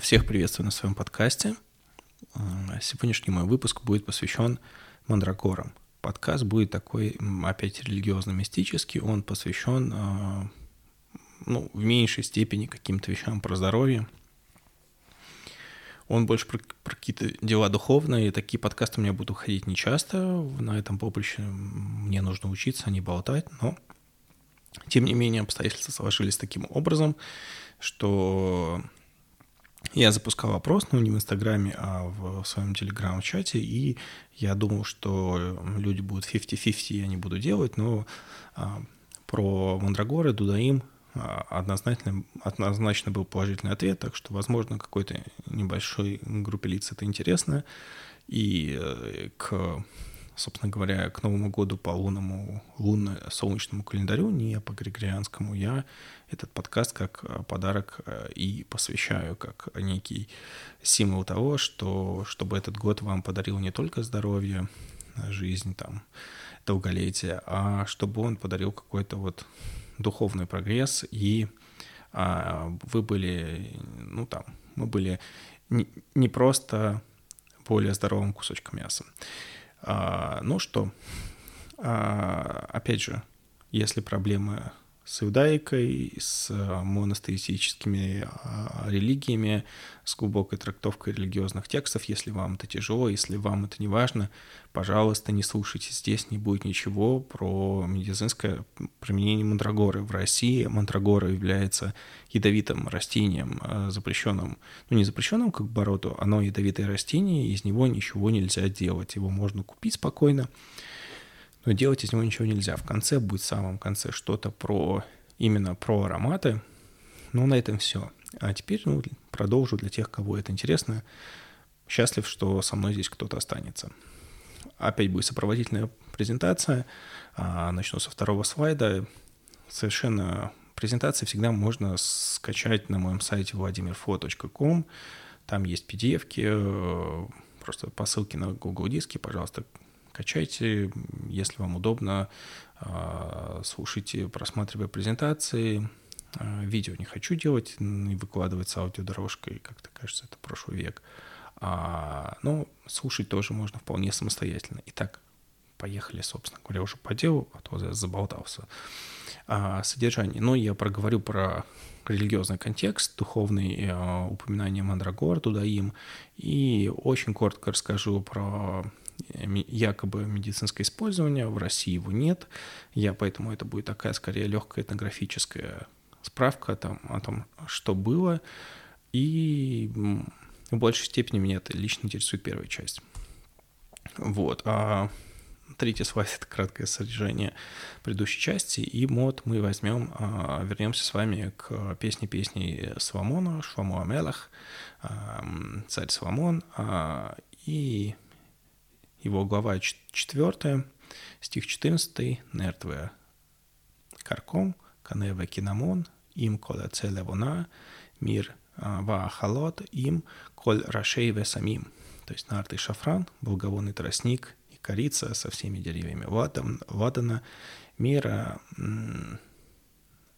Всех приветствую на своем подкасте. А, сегодняшний мой выпуск будет посвящен мандрагорам. Подкаст будет такой, опять религиозно-мистический. Он посвящен а, ну, в меньшей степени каким-то вещам про здоровье. Он больше про, про какие-то дела духовные. Такие подкасты у меня будут уходить нечасто. На этом поприще мне нужно учиться, а не болтать. Но, тем не менее, обстоятельства сложились таким образом, что я запускал опрос, ну, не в Инстаграме, а в своем Телеграм-чате, и я думал, что люди будут 50-50, я не буду делать, но а, про Мандрагоры, Дудаим а, однозначно, однозначно был положительный ответ, так что, возможно, какой-то небольшой группе лиц это интересно. И э, к, собственно говоря, к Новому году по лунному, лунно-солнечному календарю, не по григорианскому, я этот подкаст как э, подарок э, и посвящаю, как некий символ того, что чтобы этот год вам подарил не только здоровье, жизнь, там, долголетие, а чтобы он подарил какой-то вот духовный прогресс, и а, вы были, ну там, мы были не, не просто более здоровым кусочком мяса. А, ну что, а, опять же, если проблемы с иудаикой, с э, монотеистическими а, религиями, с глубокой трактовкой религиозных текстов. Если вам это тяжело, если вам это не важно, пожалуйста, не слушайте. Здесь не будет ничего про медицинское применение мандрагоры. В России мандрагора является ядовитым растением, э, запрещенным, ну не запрещенным как обороту, оно ядовитое растение, из него ничего нельзя делать. Его можно купить спокойно, но делать из него ничего нельзя. В конце будет в самом конце что-то про именно про ароматы. Ну, на этом все. А теперь ну, продолжу для тех, кого это интересно. Счастлив, что со мной здесь кто-то останется. Опять будет сопроводительная презентация. А, начну со второго слайда. Совершенно презентации всегда можно скачать на моем сайте vladimirfo.com. Там есть PDF-ки, э, просто по ссылке на Google диски, пожалуйста, Качайте, если вам удобно, а, слушайте, просматривая презентации. А, видео не хочу делать и выкладывать с аудиодорожкой, как-то кажется, это прошлый век. А, но слушать тоже можно вполне самостоятельно. Итак, поехали, собственно говоря, уже по делу, а то я заболтался. Содержание. Ну, я проговорю про религиозный контекст, духовные э, упоминания Мандрагор, Тудаим, и очень коротко расскажу про якобы медицинское использование, в России его нет. Я поэтому это будет такая скорее легкая этнографическая справка там, о том, что было. И в большей степени меня это лично интересует первая часть. Вот. А третий слайд — это краткое содержание предыдущей части, и мод мы возьмем, а, вернемся с вами к песне песни Соломона, Шламу Амелах, а, царь Соломон, а, и его глава 4, стих 14, Нертве Карком, Каневе Кинамон, им коля целевона, мир а, ва халот, им коль рашей самим. То есть нарт и шафран, благовонный тростник и корица со всеми деревьями вадана, мира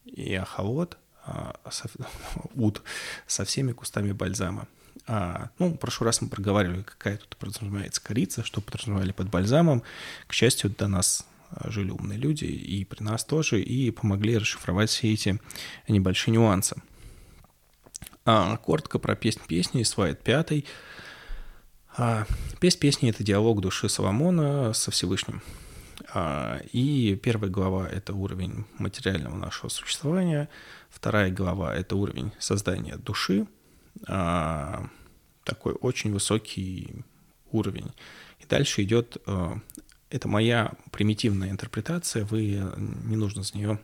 и ахалот, а, уд со всеми кустами бальзама. А, ну, в прошлый раз мы проговаривали, какая тут подразумевается корица, что подразумевали под бальзамом. К счастью, до нас а, жили умные люди, и при нас тоже, и помогли расшифровать все эти небольшие нюансы. А, коротко про песнь песни, слайд пятый. А, песнь песни — это диалог души Соломона со Всевышним. А, и первая глава — это уровень материального нашего существования, вторая глава — это уровень создания души — такой очень высокий уровень. И дальше идет, а, это моя примитивная интерпретация, вы не нужно за нее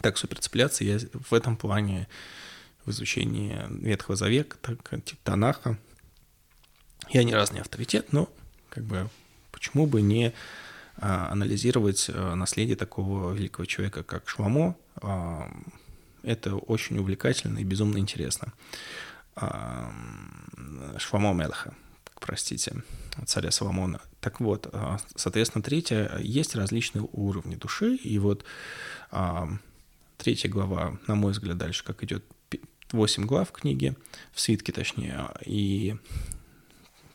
так супер цепляться. Я в этом плане в изучении Ветхого Завета, так, типа Танаха, я ни разу не авторитет, но как бы почему бы не а, анализировать а, наследие такого великого человека, как Шламо, а, это очень увлекательно и безумно интересно. Шламо Мелха, простите, царя Соломона. Так вот, а, соответственно, третье, есть различные уровни души, и вот а, третья глава, на мой взгляд, дальше как идет 8 глав книги, в свитке точнее, и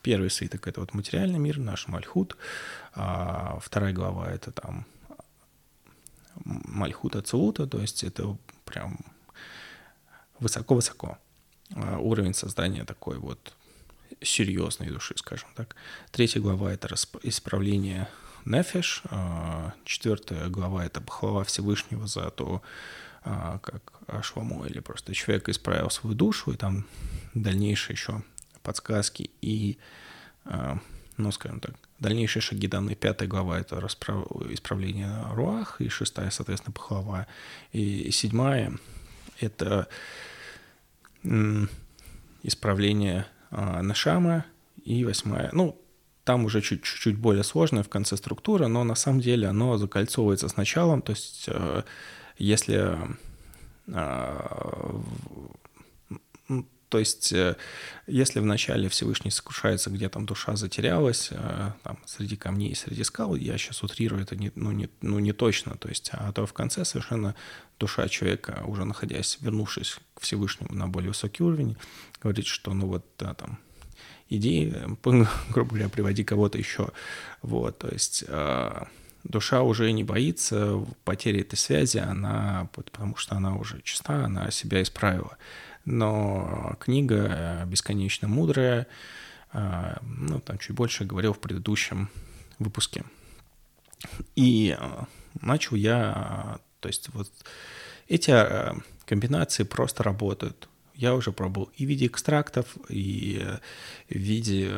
первый свиток — это вот материальный мир, наш Мальхут, а вторая глава — это там Мальхут Ацелута, то есть это прям высоко-высоко. А уровень создания такой вот серьезной души, скажем так. Третья глава — это исправление Нефеш. А четвертая глава — это похвала Всевышнего за то, а, как Ашвамо или просто человек исправил свою душу, и там дальнейшие еще подсказки и, ну, скажем так, дальнейшие шаги данной пятая глава — это расправ... исправление Руах, и шестая, соответственно, похвала, и седьмая — это исправление а, Нашама, и восьмая, ну, там уже чуть-чуть более сложная в конце структура, но на самом деле оно закольцовывается с началом, то есть э, если а, то есть, э, если вначале Всевышний сокрушается, где там душа затерялась, э, там, среди камней, среди скал, я сейчас утрирую это не, ну, не, ну, не точно, то есть, а то в конце совершенно душа человека, уже находясь, вернувшись к Всевышнему на более высокий уровень, говорит, что ну вот, да, там, иди, грубо говоря, приводи кого-то еще, вот, то есть, э, душа уже не боится потери этой связи, она, потому что она уже чиста, она себя исправила но книга бесконечно мудрая, а, ну, там чуть больше говорил в предыдущем выпуске. И а, начал я, то есть вот эти комбинации просто работают. Я уже пробовал и в виде экстрактов, и в виде...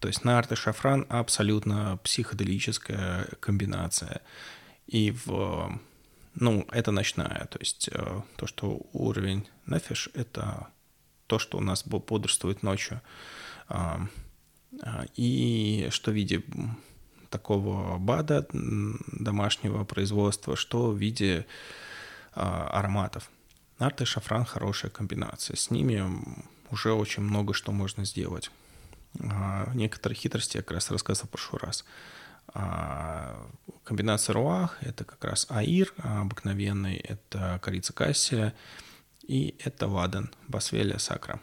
То есть нарт и шафран абсолютно психоделическая комбинация. И в ну, это ночная, то есть э, то, что уровень нефиш, это то, что у нас бодрствует ночью. А, а, и что в виде такого БАДа домашнего производства, что в виде а, ароматов. Нарт и шафран – хорошая комбинация. С ними уже очень много что можно сделать. Некоторые хитрости я как раз рассказывал в прошлый раз. А, комбинация руах – это как раз аир обыкновенный, это корица кассия, и это ладан, басвелия сакра.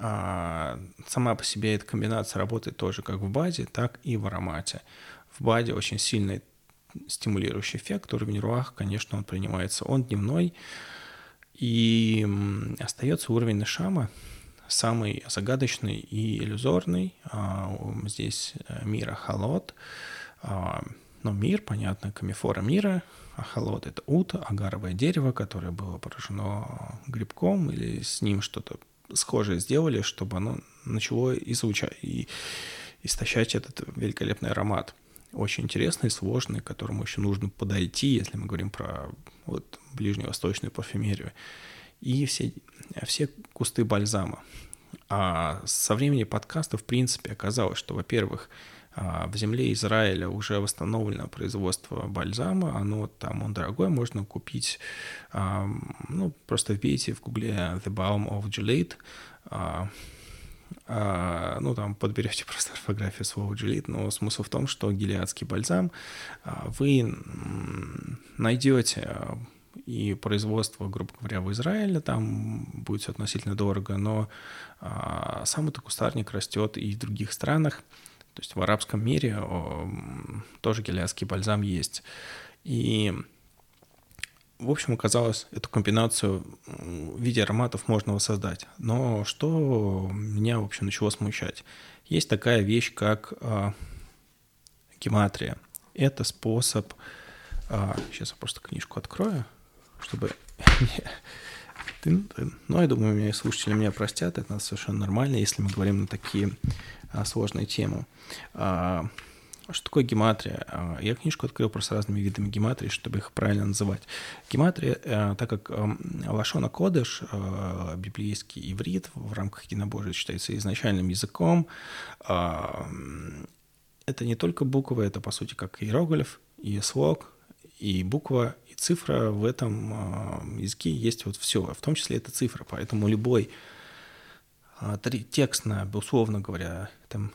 А сама по себе эта комбинация работает тоже как в баде, так и в аромате. В баде очень сильный стимулирующий эффект, уровень руах, конечно, он принимается, он дневной, и остается уровень нашама, самый загадочный и иллюзорный. А, здесь э, мира халот – а, ну, мир, понятно, камифора мира, а холод — это ут, агаровое дерево, которое было поражено грибком, или с ним что-то схожее сделали, чтобы оно начало излучать и истощать этот великолепный аромат. Очень интересный, сложный, к которому еще нужно подойти, если мы говорим про вот, ближневосточную парфюмерию. И все, все кусты бальзама. А со времени подкаста, в принципе, оказалось, что, во-первых, в земле Израиля уже восстановлено производство бальзама, оно там, он дорогой, можно купить, а, ну, просто вбейте в гугле The Balm of Gilead, а, ну, там подберете просто орфографию слова Gilead, но смысл в том, что гелиадский бальзам вы найдете и производство, грубо говоря, в Израиле, там будет все относительно дорого, но сам этот кустарник растет и в других странах, то есть в арабском мире тоже гелиадский бальзам есть. И, в общем, оказалось, эту комбинацию в виде ароматов можно воссоздать. Но что меня, в общем, начало смущать? Есть такая вещь, как э, гематрия. Это способ... Сейчас я просто книжку открою, чтобы... Ну, я думаю, меня слушатели меня простят, это совершенно нормально, если мы говорим на такие а, сложные темы. А, что такое гематрия? А, я книжку открыл просто разными видами гематрии, чтобы их правильно называть. Гематрия, э, так как Лашона Кодыш, э, библейский иврит, в рамках единобожия считается изначальным языком, это не только буквы, это, по сути, как иероглиф, и слог, и буква, и цифра в этом языке есть вот все, в том числе это цифра, поэтому любой текст, на, условно говоря, там,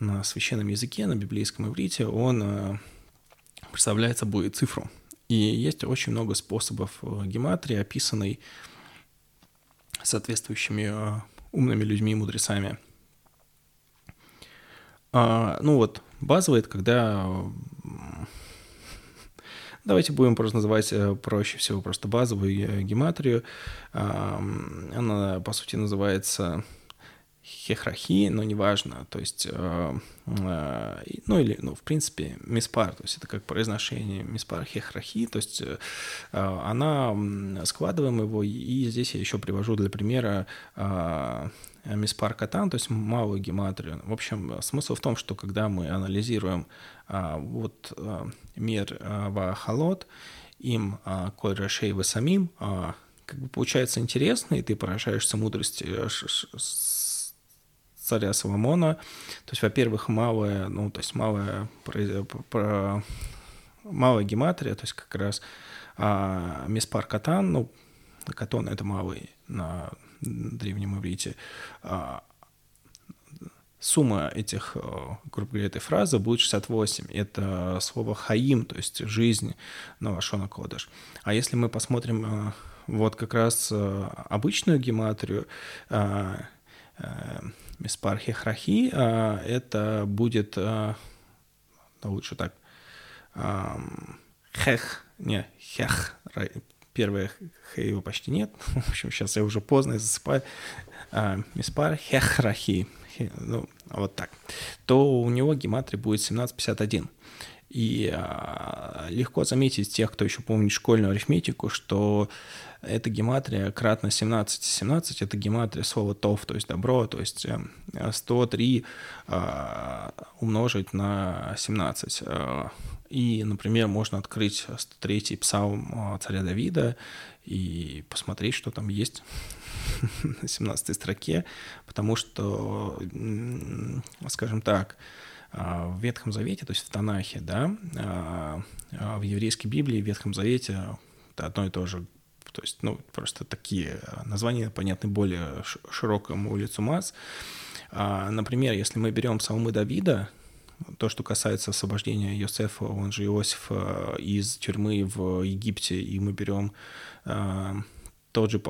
на священном языке, на библейском иврите, он э, представляет собой цифру. И есть очень много способов э, гематрии, описанной соответствующими э, умными людьми и мудрецами. А, ну вот, базовый — это когда... Давайте будем просто называть э, проще всего просто базовую гематрию. Она, по сути, называется хехрахи, но неважно, то есть, э, э, ну или, ну, в принципе, миспар, то есть это как произношение миспар хехрахи, то есть э, она, складываем его, и здесь я еще привожу для примера э, миспар катан, то есть малую гематрию. В общем, смысл в том, что когда мы анализируем э, вот э, мир э, вахалот, им э, коль рашей самим, э, как бы получается интересно, и ты поражаешься мудрости э, царя Соломона. То есть, во-первых, малая, ну, то есть малая, про, про, малая гематрия, то есть как раз а, Миспар Катан, ну, Катон — это малый на древнем иврите, а, сумма этих, грубо говоря, этой фразы будет 68. Это слово «хаим», то есть «жизнь» на Лашона Кодыш. А если мы посмотрим а, вот как раз а, обычную гематрию, Миспар Хехрахи, а, это будет, да лучше так, Хех, не, Хех, первое Х его почти нет, в общем, сейчас я уже поздно засыпаю, а, Миспар Хехрахи, ну, вот так, то у него гематрия будет 1751. И а, легко заметить тех, кто еще помнит школьную арифметику, что эта гематрия кратно 17. 17 — это гематрия слова «тов», то есть «добро», то есть 103 э, а, умножить на 17. А, и, например, можно открыть 103-й псалм царя Давида и посмотреть, что там есть на 17 строке, потому что, скажем так, в Ветхом Завете, то есть в Танахе, да, в еврейской Библии, в Ветхом Завете это одно и то же. То есть, ну, просто такие названия понятны более широкому лицу масс. Например, если мы берем Псалмы Давида, то, что касается освобождения Иосифа, он же Иосиф из тюрьмы в Египте, и мы берем тот же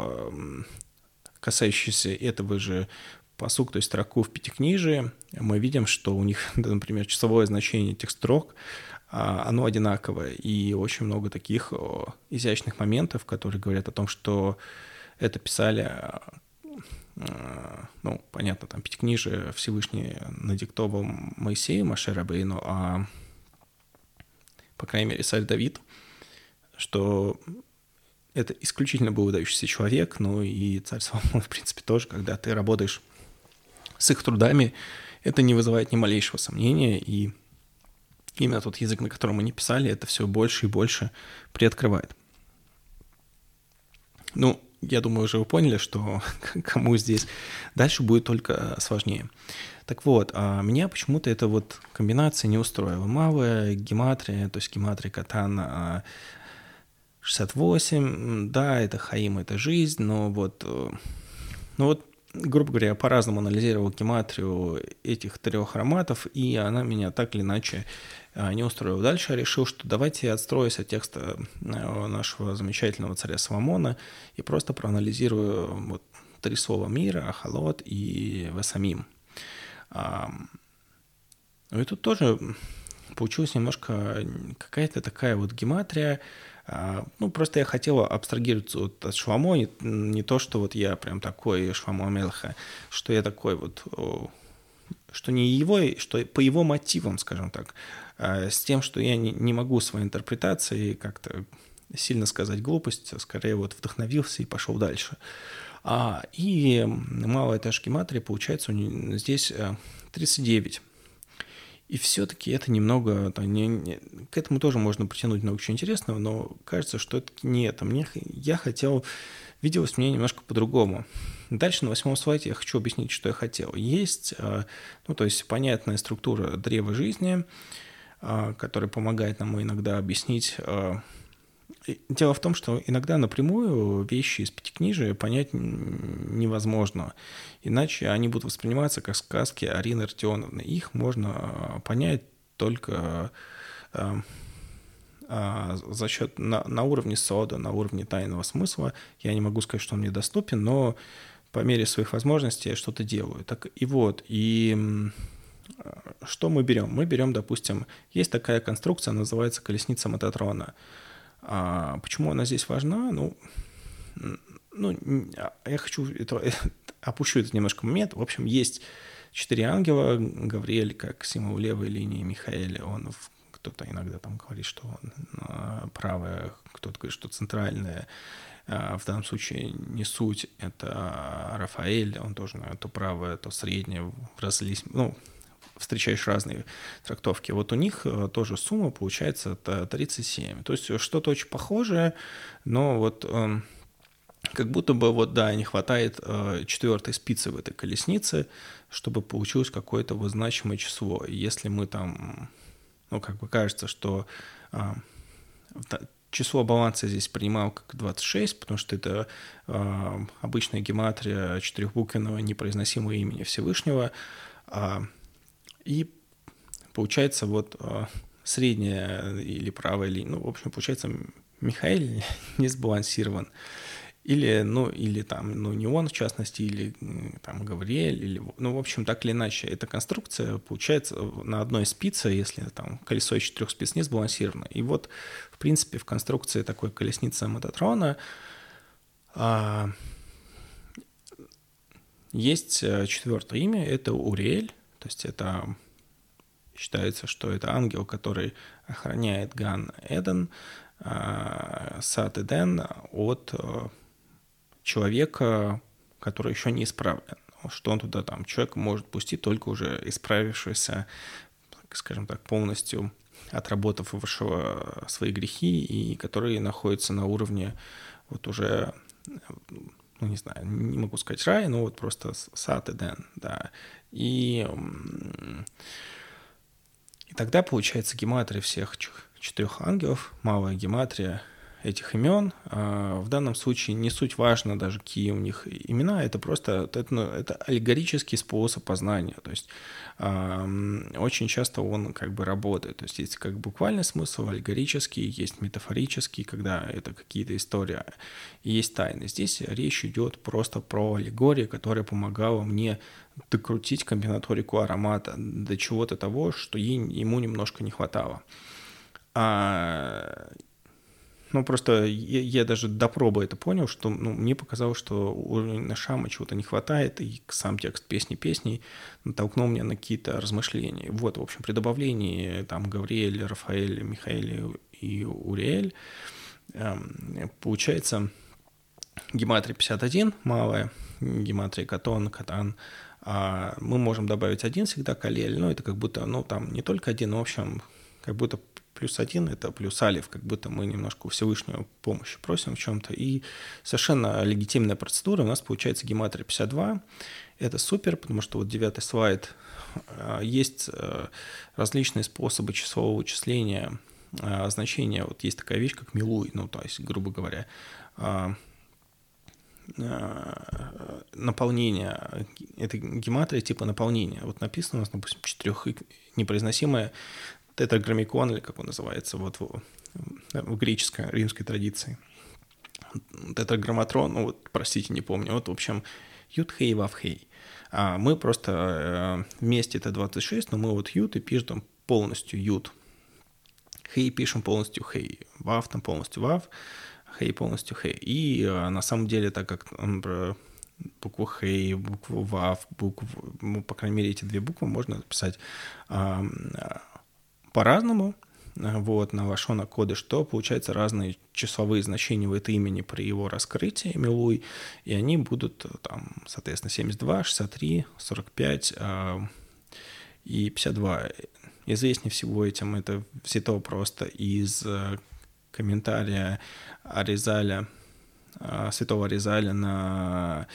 касающийся этого же посук, то есть строку в Пятикнижии, мы видим, что у них, например, часовое значение этих строк, а, оно одинаковое. И очень много таких изящных моментов, которые говорят о том, что это писали, а, ну, понятно, там Пятикнижие Всевышний надиктовал Моисею, Машерабейну, а по крайней мере, царь Давид, что это исключительно был выдающийся человек, ну и царь Соломон, в принципе, тоже, когда ты работаешь с их трудами, это не вызывает ни малейшего сомнения, и именно тот язык, на котором они писали, это все больше и больше приоткрывает. Ну, я думаю, уже вы поняли, что кому здесь дальше будет только сложнее. Так вот, а меня почему-то эта вот комбинация не устроила. Малая гематрия, то есть гематрия катана 68, да, это хаим, это жизнь, но вот, э, ну вот грубо говоря, я по-разному анализировал гематрию этих трех ароматов, и она меня так или иначе а, не устроила. Дальше решил, что давайте я отстроюсь от текста э, нашего замечательного царя Соломона и просто проанализирую вот три слова мира, Ахалот и Васамим. Ну и тут тоже получилась немножко какая-то такая вот гематрия, а, ну, просто я хотел абстрагироваться вот от Шламо, не, не то, что вот я прям такой Шламо Мелха, что я такой вот, что не его, что по его мотивам, скажем так, а с тем, что я не, не могу своей интерпретацией как-то сильно сказать глупость, а скорее вот вдохновился и пошел дальше. А, и малая этаж гематрия, получается, у него здесь 39. И все-таки это немного, да, не, не, к этому тоже можно притянуть много чего интересного, но кажется, что это не это. Мне, я хотел, виделось мне немножко по-другому. Дальше на восьмом слайде я хочу объяснить, что я хотел. Есть, а, ну, то есть понятная структура древа жизни, а, которая помогает нам иногда объяснить а, Дело в том, что иногда напрямую вещи из пятикнижия понять невозможно, иначе они будут восприниматься как сказки Арины Артионовны. Их можно понять только а, за счет на, на уровне сода, на уровне тайного смысла. Я не могу сказать, что он мне доступен, но по мере своих возможностей я что-то делаю. Так и вот, и что мы берем? Мы берем, допустим, есть такая конструкция, называется колесница Мототрона. А почему она здесь важна? Ну, ну я хочу это, опущу этот немножко момент. В общем, есть четыре ангела. Гавриэль, как символ левой линии, Михаэль, он кто-то иногда там говорит, что он а, правая, кто-то говорит, что центральная. А, в данном случае не суть, это Рафаэль, он тоже, наверное, то правое, то среднее, разлись, ну, встречаешь разные трактовки. Вот у них э, тоже сумма получается 37. То есть что-то очень похожее, но вот эм, как будто бы вот, да, не хватает э, четвертой спицы в этой колеснице, чтобы получилось какое-то вот значимое число. Если мы там, ну, как бы кажется, что э, число баланса здесь принимал как 26, потому что это э, обычная гематрия четырехбуквенного непроизносимого имени Всевышнего, э, и получается вот э, средняя или правая линия, ну, в общем, получается, Михаил не сбалансирован. Или, ну, или там, ну, не он в частности, или там Гавриэль, или, ну, в общем, так или иначе, эта конструкция получается на одной спице, если там колесо из четырех спиц не сбалансировано. И вот, в принципе, в конструкции такой колесницы Мототрона а, есть э, четвертое имя, это Уриэль, то есть это считается, что это ангел, который охраняет Ган Эден, а, Сад Эден от э, человека, который еще не исправлен. Что он туда там, человек может пустить только уже исправившийся, скажем так, полностью отработав свои грехи, и которые находятся на уровне вот уже ну, не знаю, не могу сказать рай, но вот просто сад Эден, да. И, и тогда получается гематрия всех четырех ангелов, малая гематрия этих имен. А, в данном случае не суть важно даже, какие у них имена, это просто это, ну, это аллегорический способ познания. То есть очень часто он как бы работает. То есть есть как буквальный смысл, аллегорический, есть метафорический, когда это какие-то истории, есть тайны. Здесь речь идет просто про аллегорию, которая помогала мне докрутить комбинаторику аромата до чего-то того, что ему немножко не хватало. А ну, просто я, я даже до пробы это понял, что ну, мне показалось, что у Шама чего-то не хватает, и сам текст песни песней натолкнул меня на какие-то размышления. Вот, в общем, при добавлении там Гавриэль, Рафаэль, Михаэль и Уриэль эм, получается гематрия 51 малая, гематрия катон, катан, а мы можем добавить один всегда калель, но это как будто, ну, там не только один, но, в общем, как будто плюс один — это плюс алиф, как будто мы немножко у Всевышнего помощи просим в чем-то. И совершенно легитимная процедура. У нас получается гематрия 52. Это супер, потому что вот девятый слайд. А, есть э, различные способы числового вычисления а, значения. Вот есть такая вещь, как милуй, ну, то есть, грубо говоря, а, наполнение, это гематрия типа наполнения. Вот написано у нас, допустим, четырех непроизносимое тетраграммикон, или как он называется, вот в, в греческой, римской традиции. Тетраграмматрон, ну вот, простите, не помню, вот, в общем, ют-хей, вав-хей. А мы просто э, вместе это 26, но мы вот ют и пишем полностью ют. Хей пишем полностью хей, вав там полностью вав, хей полностью хей. И э, на самом деле, так как букву хей, букву вав, букву, ну, по крайней мере, эти две буквы можно написать по-разному, э, вот, на Вашона коды, что получается разные числовые значения в это имени при его раскрытии, Милуй, и они будут э, там, соответственно, 72, 63, 45 э, и 52. Известнее всего этим это взято просто из э, комментария Аризаля, э, святого Аризаля на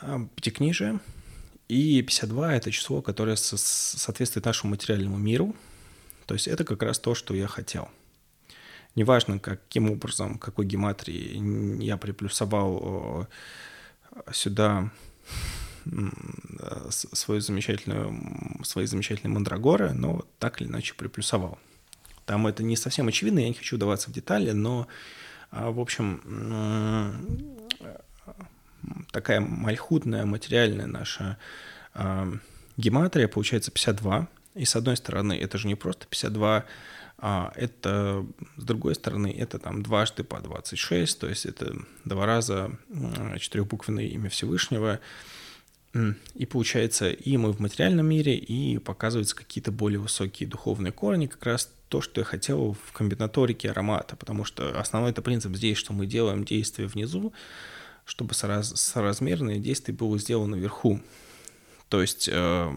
э, Пятикнижие, и 52 — это число, которое соответствует нашему материальному миру. То есть это как раз то, что я хотел. Неважно, каким образом, какой гематрии я приплюсовал сюда свою замечательную, свои замечательные мандрагоры, но так или иначе приплюсовал. Там это не совсем очевидно, я не хочу вдаваться в детали, но, а, в общем, такая мальхутная материальная наша а, гематрия получается 52. И с одной стороны, это же не просто 52, а это, с другой стороны, это там дважды по 26, то есть это два раза четырехбуквенное имя Всевышнего. И получается, и мы в материальном мире, и показываются какие-то более высокие духовные корни, как раз то, что я хотел в комбинаторике аромата, потому что основной это принцип здесь, что мы делаем действие внизу, чтобы сораз, соразмерное действие было сделано вверху. То есть э,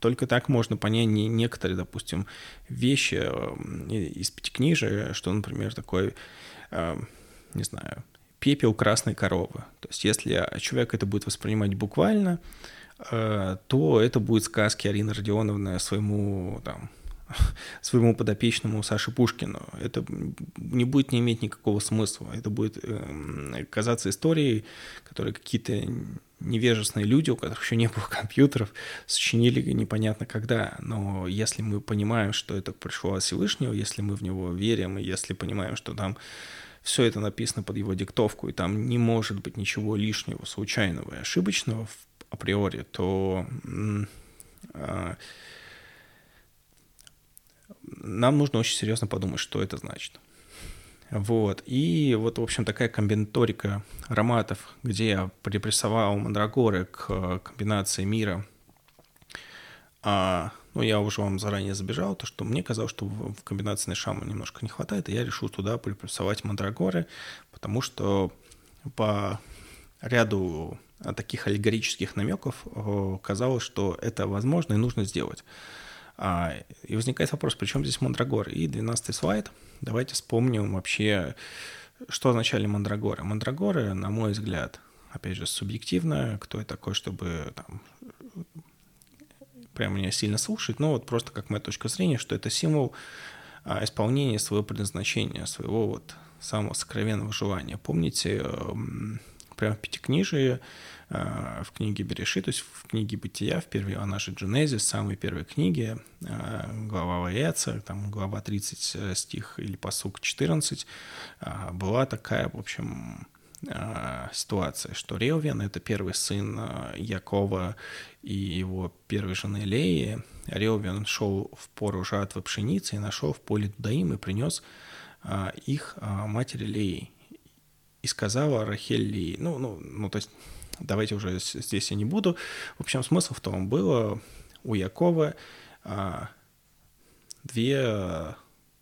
только так можно понять не, некоторые, допустим, вещи э, из пятикнижия, что, например, такой, э, не знаю, пепел красной коровы. То есть если человек это будет воспринимать буквально, э, то это будет сказки Арины Родионовны своему там, своему подопечному Саше Пушкину. Это не будет не иметь никакого смысла. Это будет э, казаться историей, которые какие-то невежественные люди, у которых еще не было компьютеров, сочинили непонятно когда. Но если мы понимаем, что это пришло от Всевышнего, если мы в него верим, и если понимаем, что там все это написано под его диктовку, и там не может быть ничего лишнего, случайного и ошибочного априори, то э, нам нужно очень серьезно подумать, что это значит. Вот. И вот, в общем, такая комбинаторика ароматов, где я припрессовал мандрагоры к комбинации мира. А, ну, я уже вам заранее забежал, то, что мне казалось, что в комбинации Нишама немножко не хватает, и я решил туда припрессовать мандрагоры, потому что по ряду таких аллегорических намеков казалось, что это возможно и нужно сделать. А, и возникает вопрос, при чем здесь мандрагоры? И 12 слайд. Давайте вспомним вообще, что означали мандрагоры. Мандрагоры, на мой взгляд, опять же, субъективно, кто я такой, чтобы там прям меня сильно слушать, но вот просто как моя точка зрения, что это символ а, исполнения своего предназначения, своего вот самого сокровенного желания. Помните, эм, прямо в Пятикнижии Э, в книге Береши, то есть в книге Бытия, в первой, она же Дженезис, самой первой книге, э, глава Ваеца, там глава 30 э, стих или посук 14, была такая, в общем, ситуация, что Реувен — это первый сын Якова и его первой жены Леи. Реувен шел в пору жатвы пшеницы и нашел в поле Дудаим и принес их матери Леи. И сказала Рахель Леи, ну, ну, ну, то есть давайте уже здесь я не буду. В общем, смысл в том было у Якова две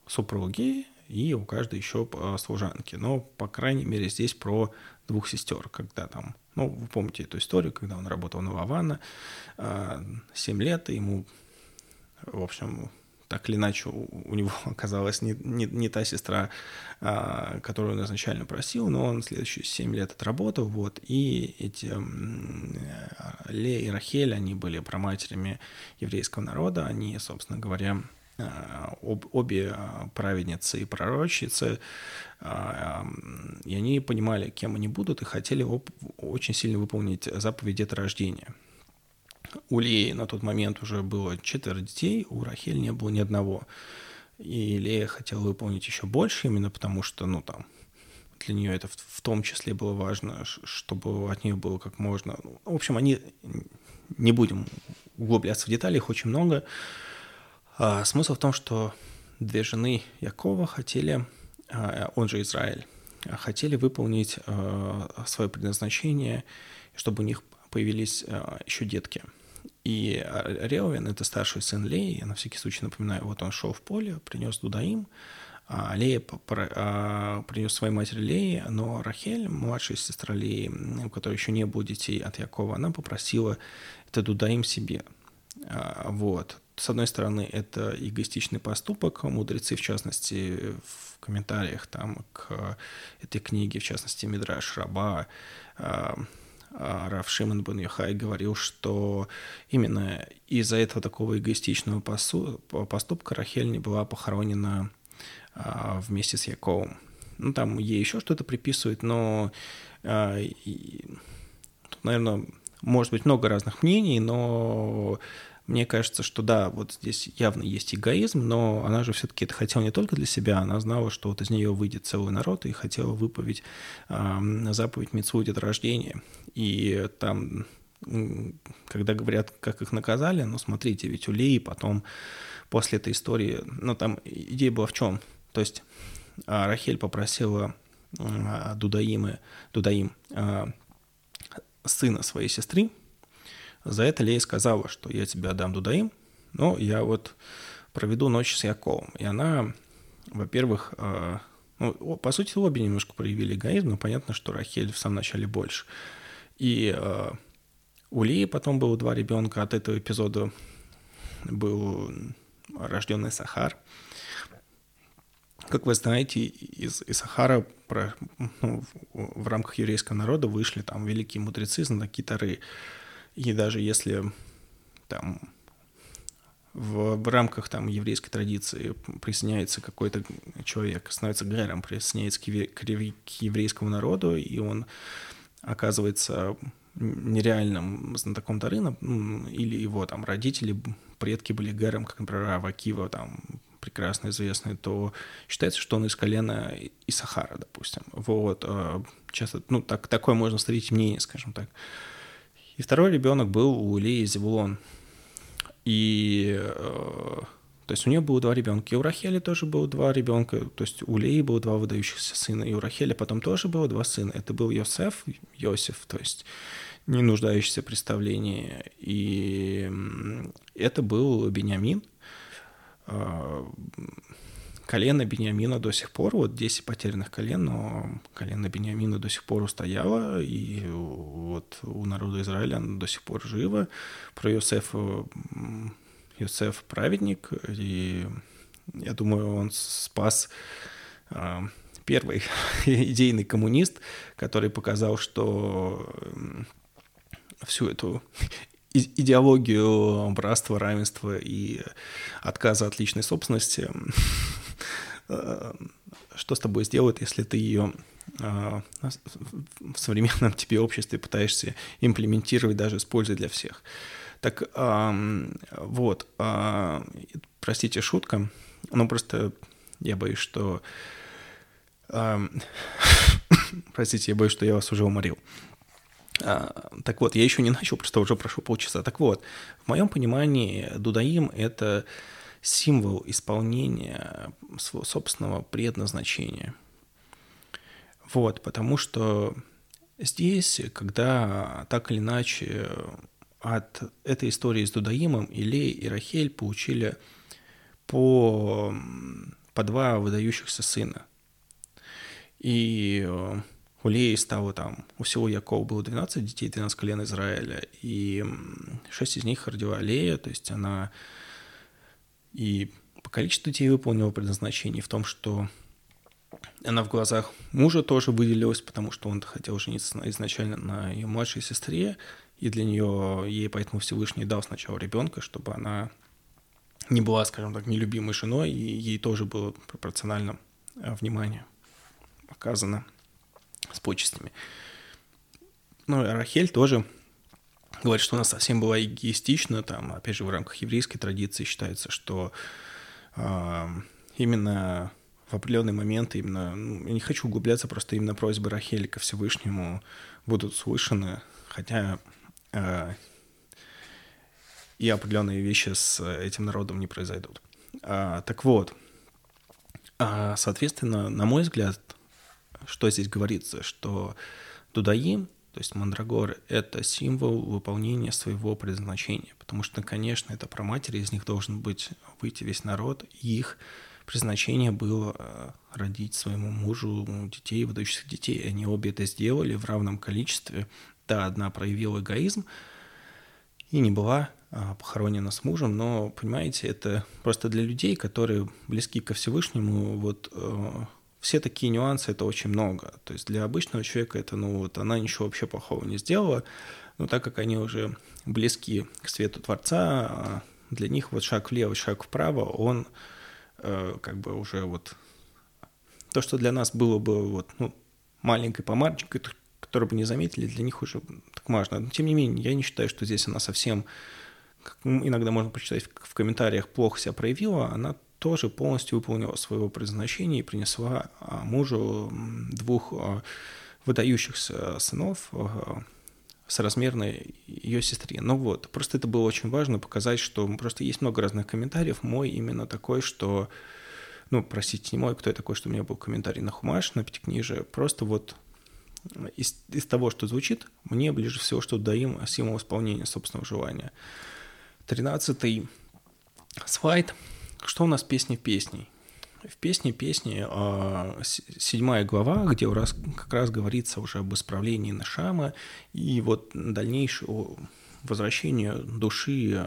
супруги и у каждой еще служанки. Но, по крайней мере, здесь про двух сестер, когда там, ну, вы помните эту историю, когда он работал на Лавана, 7 лет, и ему, в общем, так или иначе у, него оказалась не, не, не та сестра, а, которую он изначально просил, но он следующие 7 лет отработал, вот, и эти а, Ле и Рахель, они были проматерями еврейского народа, они, собственно говоря, а, об, обе праведницы и пророчицы, и они понимали, кем они будут, и хотели очень сильно выполнить заповедь деторождения – у Леи на тот момент уже было четверо детей, у Рахель не было ни одного. И Лея хотела выполнить еще больше, именно потому что, ну, там, для нее это в, в том числе было важно, чтобы от нее было как можно... Ну, в общем, они... Не будем углубляться в детали, их очень много. А, смысл в том, что две жены Якова хотели, а, он же Израиль, хотели выполнить а, свое предназначение, чтобы у них появились а, еще детки – и Реовин — это старший сын Леи, я на всякий случай напоминаю, вот он шел в поле, принес Дудаим, а Лея а, принес своей матери Леи, но Рахель, младшая сестра Леи, у которой еще не было детей от Якова, она попросила это Дудаим себе. А, вот. С одной стороны, это эгоистичный поступок. Мудрецы, в частности, в комментариях там к этой книге, в частности, Мидраш Раба, а, Раф Шимон Бен Юхай говорил, что именно из-за этого такого эгоистичного поступка Рахель не была похоронена а, вместе с Яковом. Ну, там ей еще что-то приписывают, но а, наверное, может быть много разных мнений, но мне кажется, что да, вот здесь явно есть эгоизм, но она же все-таки это хотела не только для себя, она знала, что вот из нее выйдет целый народ и хотела выповедь заповедь Митцву рождения. И там, когда говорят, как их наказали, ну смотрите, ведь у Леи потом после этой истории, ну там идея была в чем? То есть а, Рахель попросила а, Дудаимы, Дудаим, а, сына своей сестры, за это Лея сказала, что я тебе отдам Дудаим, но я вот проведу ночь с Яковом. И она, во-первых, ну, по сути, обе немножко проявили эгоизм, но понятно, что Рахель в самом начале больше. И у Лии потом было два ребенка, от этого эпизода был рожденный Сахар – как вы знаете, из, из Сахара про, ну, в, в рамках еврейского народа вышли там великие мудрецы, знатоки Тары. И даже если там в, в рамках там еврейской традиции присоединяется какой-то человек, становится гэром, присоединяется к, евре, к еврейскому народу, и он оказывается нереальным знатоком Тары, или его там родители, предки были гэром, как, например, Авакива, там, прекрасно известный, то считается, что он из колена Исахара, допустим. Вот. А, часто, ну, так, такое можно встретить мнение, скажем так. И второй ребенок был у Илии Зевулон. И э, то есть у нее было два ребенка, и у Рахели тоже было два ребенка, то есть у Леи было два выдающихся сына, и у Рахели потом тоже было два сына. Это был Йосеф, Йосиф, то есть не нуждающийся в представлении, и это был Бениамин, а, колено Бениамина до сих пор, вот 10 потерянных колен, но колено Бениамина до сих пор устояло, и вот у народа Израиля оно до сих пор живо. Про Йосефа, Йосеф праведник, и я думаю, он спас а, первый идейный коммунист, который показал, что всю эту идеологию братства, равенства и отказа от личной собственности, э, что с тобой сделают, если ты ее э, в современном тебе обществе пытаешься имплементировать, даже использовать для всех. Так вот, а, простите, шутка, но просто я боюсь, что... Простите, я боюсь, что я вас уже уморил. А, так вот, я еще не начал, просто уже прошло полчаса. Так вот, в моем понимании дудаим — это символ исполнения своего собственного предназначения. Вот, потому что здесь, когда так или иначе от этой истории с Дудаимом Илей и Рахель получили по, по два выдающихся сына. И у Леи стало там, у всего Якова было 12 детей, 12 колен Израиля, и 6 из них родила Лея, то есть она и по количеству детей выполнила предназначение в том, что она в глазах мужа тоже выделилась, потому что он хотел жениться изначально на ее младшей сестре, и для нее, ей поэтому Всевышний дал сначала ребенка, чтобы она не была, скажем так, нелюбимой женой, и ей тоже было пропорционально э, внимание оказано с почестями. Ну, и Рахель тоже говорит, что она совсем была эгоистична, там, опять же, в рамках еврейской традиции считается, что э, именно в определенный момент, именно, ну, я не хочу углубляться, просто именно просьбы Рахели ко Всевышнему будут слышаны, хотя э, и определенные вещи с этим народом не произойдут. А, так вот, а, соответственно, на мой взгляд, что здесь говорится? Что Дудаим, то есть Мандрагор, это символ выполнения своего предназначения, потому что, конечно, это про матери, из них должен быть выйти весь народ, и их предназначение было э, родить своему мужу детей, выдающихся детей. Они обе это сделали в равном количестве. Да, одна проявила эгоизм и не была а, похоронена с мужем, но, понимаете, это просто для людей, которые близки ко Всевышнему, вот э, все такие нюансы, это очень много. То есть для обычного человека это, ну вот, она ничего вообще плохого не сделала, но так как они уже близки к свету Творца, а для них вот шаг влево, шаг вправо, он э, как бы уже вот... То, что для нас было бы вот, ну, маленькой помарочкой, которую бы не заметили, для них уже так важно. Но тем не менее, я не считаю, что здесь она совсем как иногда можно прочитать в комментариях, плохо себя проявила, она тоже полностью выполнила своего предназначения и принесла а, мужу двух а, выдающихся сынов соразмерной ее сестре. Ну вот, просто это было очень важно показать, что просто есть много разных комментариев. Мой именно такой, что, ну, простите, не мой, кто я такой, что у меня был комментарий на Хумаш, на Пятикнижие. Просто вот из, из того, что звучит, мне ближе всего, что даем символ исполнения собственного желания. Тринадцатый слайд. Что у нас песни песней? В песне песни а, седьмая глава, где у нас как раз говорится уже об исправлении Нашама и вот дальнейшее возвращение души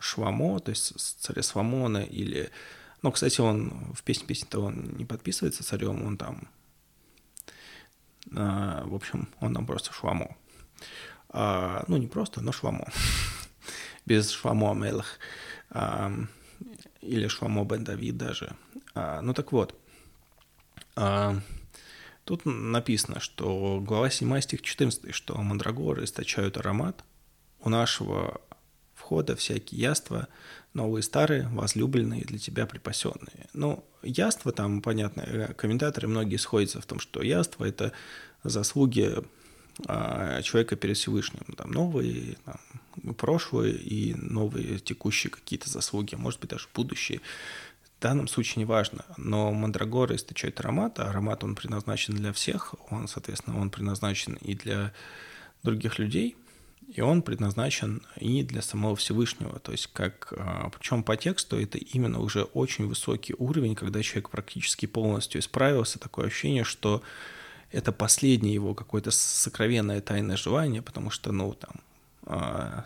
Швамо, то есть царя Свамона или... Ну, кстати, он в песне песни-то он не подписывается царем, он там... А, в общем, он там просто Швамо. А, ну, не просто, но Швамо. Без Швамо Мелах или Шламо бен Давид даже. А, ну так вот, а, тут написано, что глава 7 стих 14, что мандрагоры источают аромат, у нашего входа всякие яства, новые старые, возлюбленные, для тебя припасенные. Ну, яства там, понятно, э, комментаторы многие сходятся в том, что яства – это заслуги а, человека перед Всевышним. Там новые, там, прошлые и новые текущие какие-то заслуги, а может быть, даже будущие. В данном случае не важно, но мандрагора источает аромат, а аромат он предназначен для всех, он, соответственно, он предназначен и для других людей, и он предназначен и для самого Всевышнего. То есть как, а, причем по тексту это именно уже очень высокий уровень, когда человек практически полностью исправился, такое ощущение, что это последнее его какое-то сокровенное тайное желание, потому что, ну, там,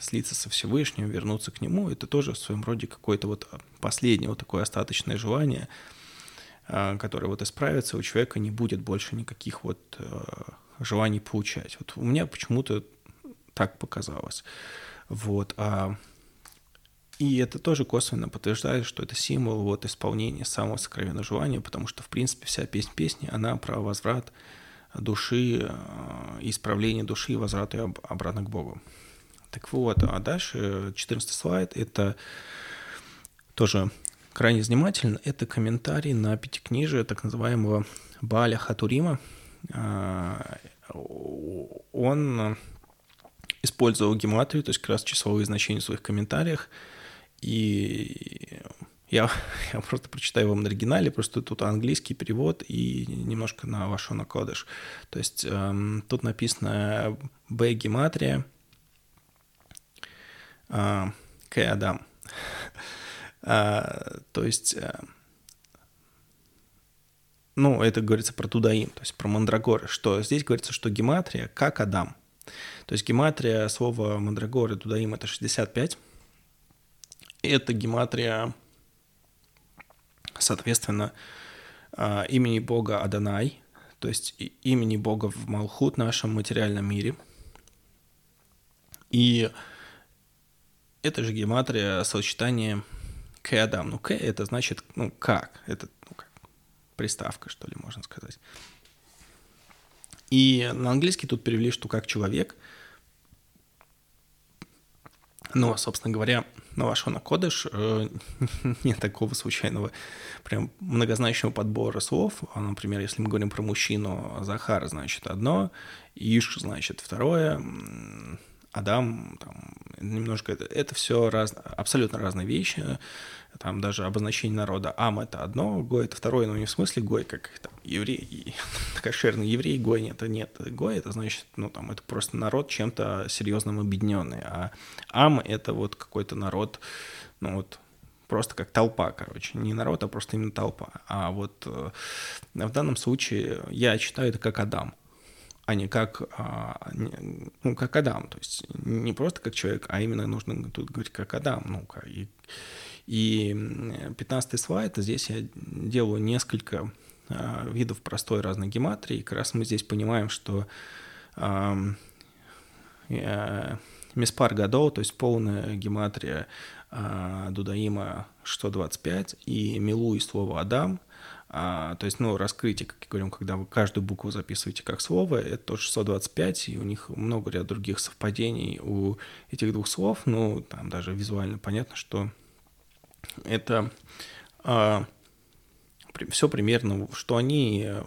слиться со Всевышним, вернуться к Нему, это тоже в своем роде какое-то вот последнее вот такое остаточное желание, э, которое вот исправится, у человека не будет больше никаких вот э, желаний получать. Вот у меня почему-то так показалось. Вот. А, и это тоже косвенно подтверждает, что это символ вот исполнения самого сокровенного желания, потому что, в принципе, вся песнь песни, она про возврат души, исправление души возврат ее обратно к Богу. Так вот, а дальше 14 слайд, это тоже крайне занимательно, это комментарий на пятикнижие так называемого Баля Хатурима. А, он использовал гематрию, то есть как раз числовые значения в своих комментариях, и я, я просто прочитаю вам на оригинале, просто тут английский перевод и немножко на вашу накодыш. То есть эм, тут написано Б гематрия, э, К Адам. а, то есть, э, ну, это говорится про Тудаим, то есть про Мандрагоры, что здесь говорится, что гематрия как Адам. То есть гематрия слова Мандрагоры, Тудаим — это 65. Это гематрия соответственно, а, имени Бога Адонай, то есть имени Бога в Малхут, нашем материальном мире. И это же гематрия сочетания к Адам. Ну, к это значит, ну, как? Это, ну, как приставка, что ли, можно сказать. И на английский тут перевели, что как человек. Но, собственно говоря, на Лашона Кодыш э, нет такого случайного, прям многозначного подбора слов. А, например, если мы говорим про мужчину, Захар значит одно, Иш значит второе, Адам, там, немножко это, это все раз, абсолютно разные вещи. Там даже обозначение народа Ам это одно, Гой это второе, но не в смысле Гой, как там, еврей, кошерный еврей, Гой нет, нет. Гой это значит, ну там, это просто народ чем-то серьезным объединенный, а Ам это вот какой-то народ, ну вот просто как толпа, короче. Не народ, а просто именно толпа. А вот э, в данном случае я читаю это как Адам а не как, а, ну, как Адам. То есть не просто как человек, а именно нужно тут говорить как Адам. Ну, и, и 15 слайд, здесь я делаю несколько а, видов простой разной гематрии. И как раз мы здесь понимаем, что а, Миспар Гадол, то есть полная гематрия Дудаима 125 и Милу и слово Адам А, то есть, ну, раскрытие, как я говорю, когда вы каждую букву записываете как слово, это тоже 625, и у них много ряд других совпадений у этих двух слов. Ну, там даже визуально понятно, что это а, все примерно, что они э,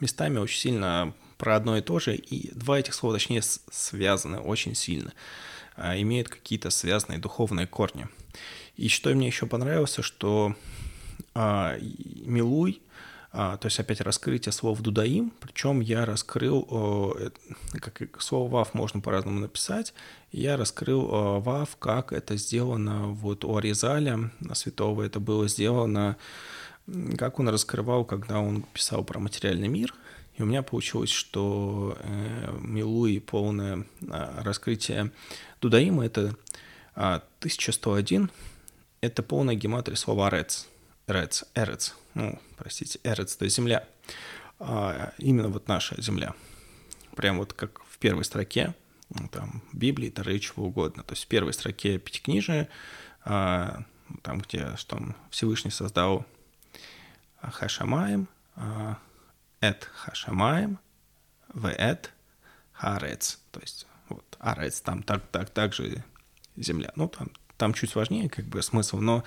местами очень сильно про одно и то же, и два этих слова, точнее, связаны очень сильно, а, имеют какие-то связанные духовные корни. И что мне еще понравилось, что Милуй, а, то есть опять раскрытие слов дудаим, причем я раскрыл, о, как слово вав можно по-разному написать, я раскрыл вав, как это сделано вот у Аризаля святого, это было сделано, как он раскрывал, когда он писал про материальный мир, и у меня получилось, что э, Милуи полное э, раскрытие Дудаима это э, 1101, это полная гематрия слова «рец», Эрец, Эрец, ну, простите, Эрец, то есть земля. А, именно вот наша земля. Прям вот как в первой строке, ну, там, Библии, Тары, чего угодно. То есть в первой строке Пятикнижия, а, там, где что Всевышний создал Хашамаем, а, Эт Хашамаем, Веэт Харец. То есть вот Арец, там так, так, так же земля. Ну, там там чуть важнее как бы смысл, но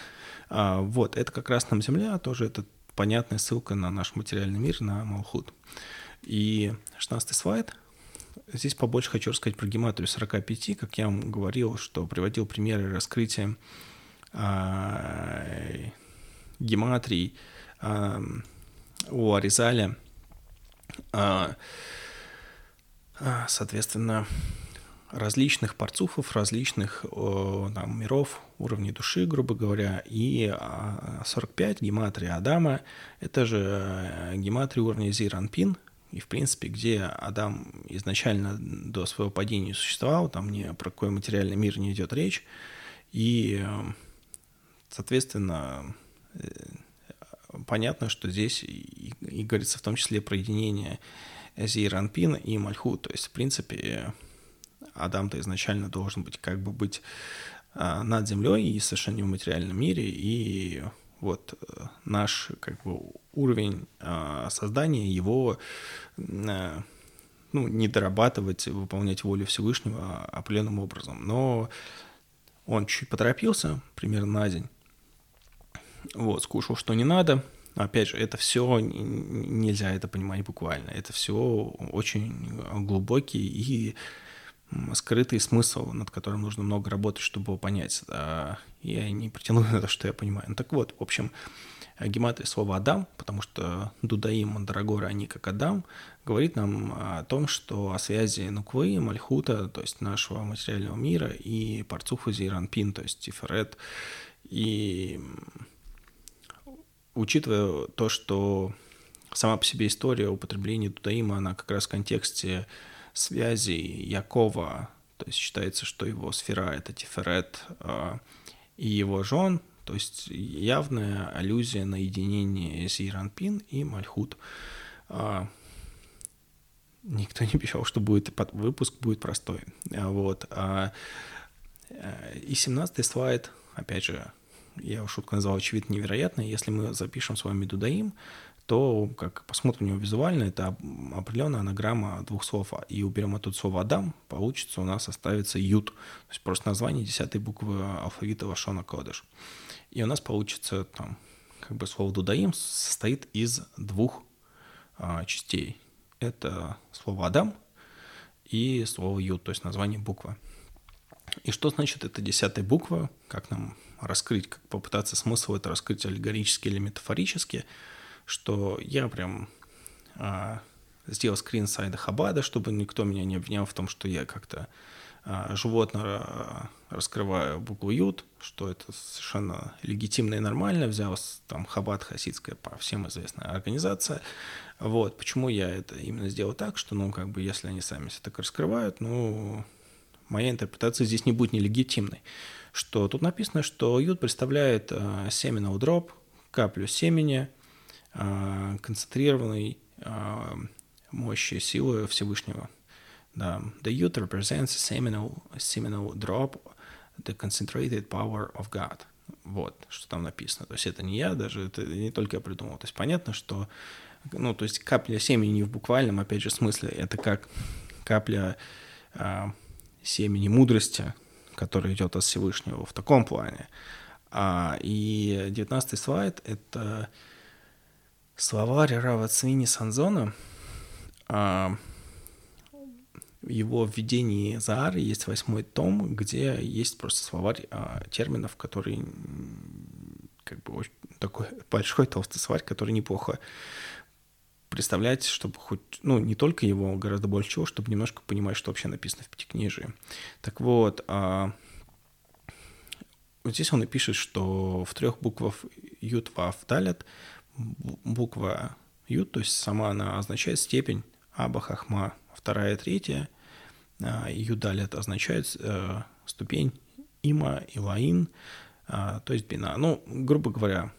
а, вот, это как раз нам Земля, тоже это понятная ссылка на наш материальный мир, на Малхут. И 16 слайд. Здесь побольше хочу рассказать про гематрию 45, как я вам говорил, что приводил примеры раскрытия а, гематрий а, у Аризаля, а, а, соответственно, различных парцуфов, различных там, миров, уровней души, грубо говоря, и 45 а, гематрия Адама, это же э, гематрия уровня Зиранпин, и, в принципе, где Адам изначально до своего падения существовал, там ни про какой материальный мир не идет речь, и, э, соответственно, э, понятно, что здесь и, и говорится в том числе про единение Зиранпин и Мальху, то есть, в принципе, Адам-то изначально должен быть как бы быть а, над землей и совершенно в материальном мире, и вот э, наш как бы уровень а, создания его а, ну, не дорабатывать, выполнять волю Всевышнего определенным образом. Но он чуть поторопился, примерно на день. Вот, скушал, что не надо. Опять же, это все нельзя это понимать буквально. Это все очень глубокий и скрытый смысл, над которым нужно много работать, чтобы его понять. Я не претендую на то, что я понимаю. Ну так вот, в общем, гематрия слова «Адам», потому что Дудаим, Мандрагора, они как Адам, говорит нам о том, что о связи Нуквы, Мальхута, то есть нашего материального мира, и Парцуфа Зиранпин, то есть Тиферет. И учитывая то, что сама по себе история употребления Дудаима, она как раз в контексте связи Якова, то есть считается, что его сфера — это Тиферет а, и его жен, то есть явная аллюзия на единение Зиранпин и Мальхут. А, никто не обещал, что будет выпуск будет простой. А, вот. И 17 слайд, опять же, я шутку назвал очевидно невероятно. Если мы запишем с вами Дудаим, то, как посмотрим него визуально, это определенная анаграмма двух слов. И уберем оттуда слово «Адам», получится у нас оставится «Ют», то есть просто название десятой буквы алфавита Вашона Кодыш. И у нас получится там, как бы слово «Дудаим» состоит из двух а, частей. Это слово «Адам» и слово «Ют», то есть название буквы. И что значит эта десятая буква? Как нам раскрыть, как попытаться смысл это раскрыть аллегорически или метафорически – что я прям а, сделал скрин сайта Хабада, чтобы никто меня не обвинял в том, что я как-то а, животно а, раскрываю букву Ют, что это совершенно легитимно и нормально. Взял там Хабад хасидская, по всем известная организация. Вот, почему я это именно сделал так, что, ну, как бы, если они сами все так раскрывают, ну, моя интерпретация здесь не будет нелегитимной. Что тут написано, что Ют представляет э, семенный дроп, каплю семени, концентрированной а, мощи, силы Всевышнего. Да. The youth represents a seminal, seminal drop, the concentrated power of God. Вот, что там написано. То есть это не я даже, это не только я придумал. То есть понятно, что, ну, то есть капля семени в буквальном, опять же, смысле. Это как капля а, семени мудрости, которая идет от Всевышнего в таком плане. А, и девятнадцатый слайд — это словарь Рава Цвини Санзона. А, его введении Заары есть восьмой том, где есть просто словарь а, терминов, который как бы очень такой большой толстый словарь, который неплохо представлять, чтобы хоть, ну, не только его, гораздо больше чего, чтобы немножко понимать, что вообще написано в Пятикнижии. Так вот, а, вот здесь он и пишет, что в трех буквах Ют, Вав, Далят буква Ют, то есть сама она означает степень Аба, Хахма, вторая, третья, а, Юдалят означает э, ступень Има, Илаин, а, то есть Бина. Ну, грубо говоря,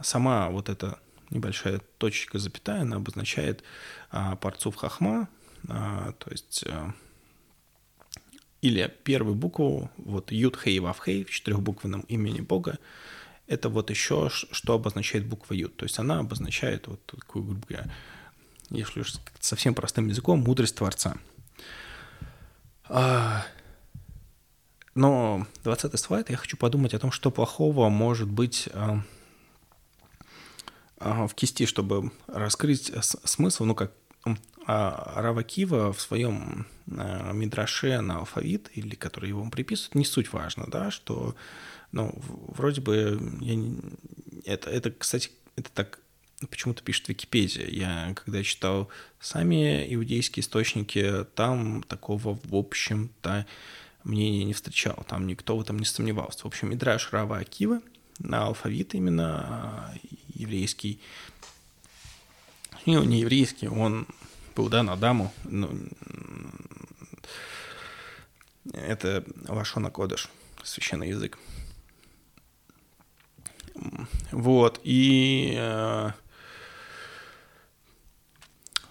сама вот эта небольшая точка запятая, она обозначает а, парцув хахма, то есть а, или первую букву, вот Юд Хей Вав Хей в четырехбуквенном имени Бога, это вот еще что обозначает буква Юд. То есть она обозначает вот такую, грубо говоря, если уж совсем простым языком, мудрость Творца. А, но 20 слайд я хочу подумать о том, что плохого может быть а, а, в кисти, чтобы раскрыть смысл, ну, как а Рава Кива в своем э, мидраше на алфавит, или который его приписывают, не суть важно, да, что, ну, вроде бы, я не, это, это, кстати, это так почему-то пишет Википедия. Я, когда читал сами иудейские источники, там такого, в общем-то, мнения не встречал. Там никто в этом не сомневался. В общем, Мидраш Рава Акива на алфавит именно а, еврейский, ну, не еврейский, он был дан Адаму, ну, это Лашона Кодыш, священный язык. Вот, и э,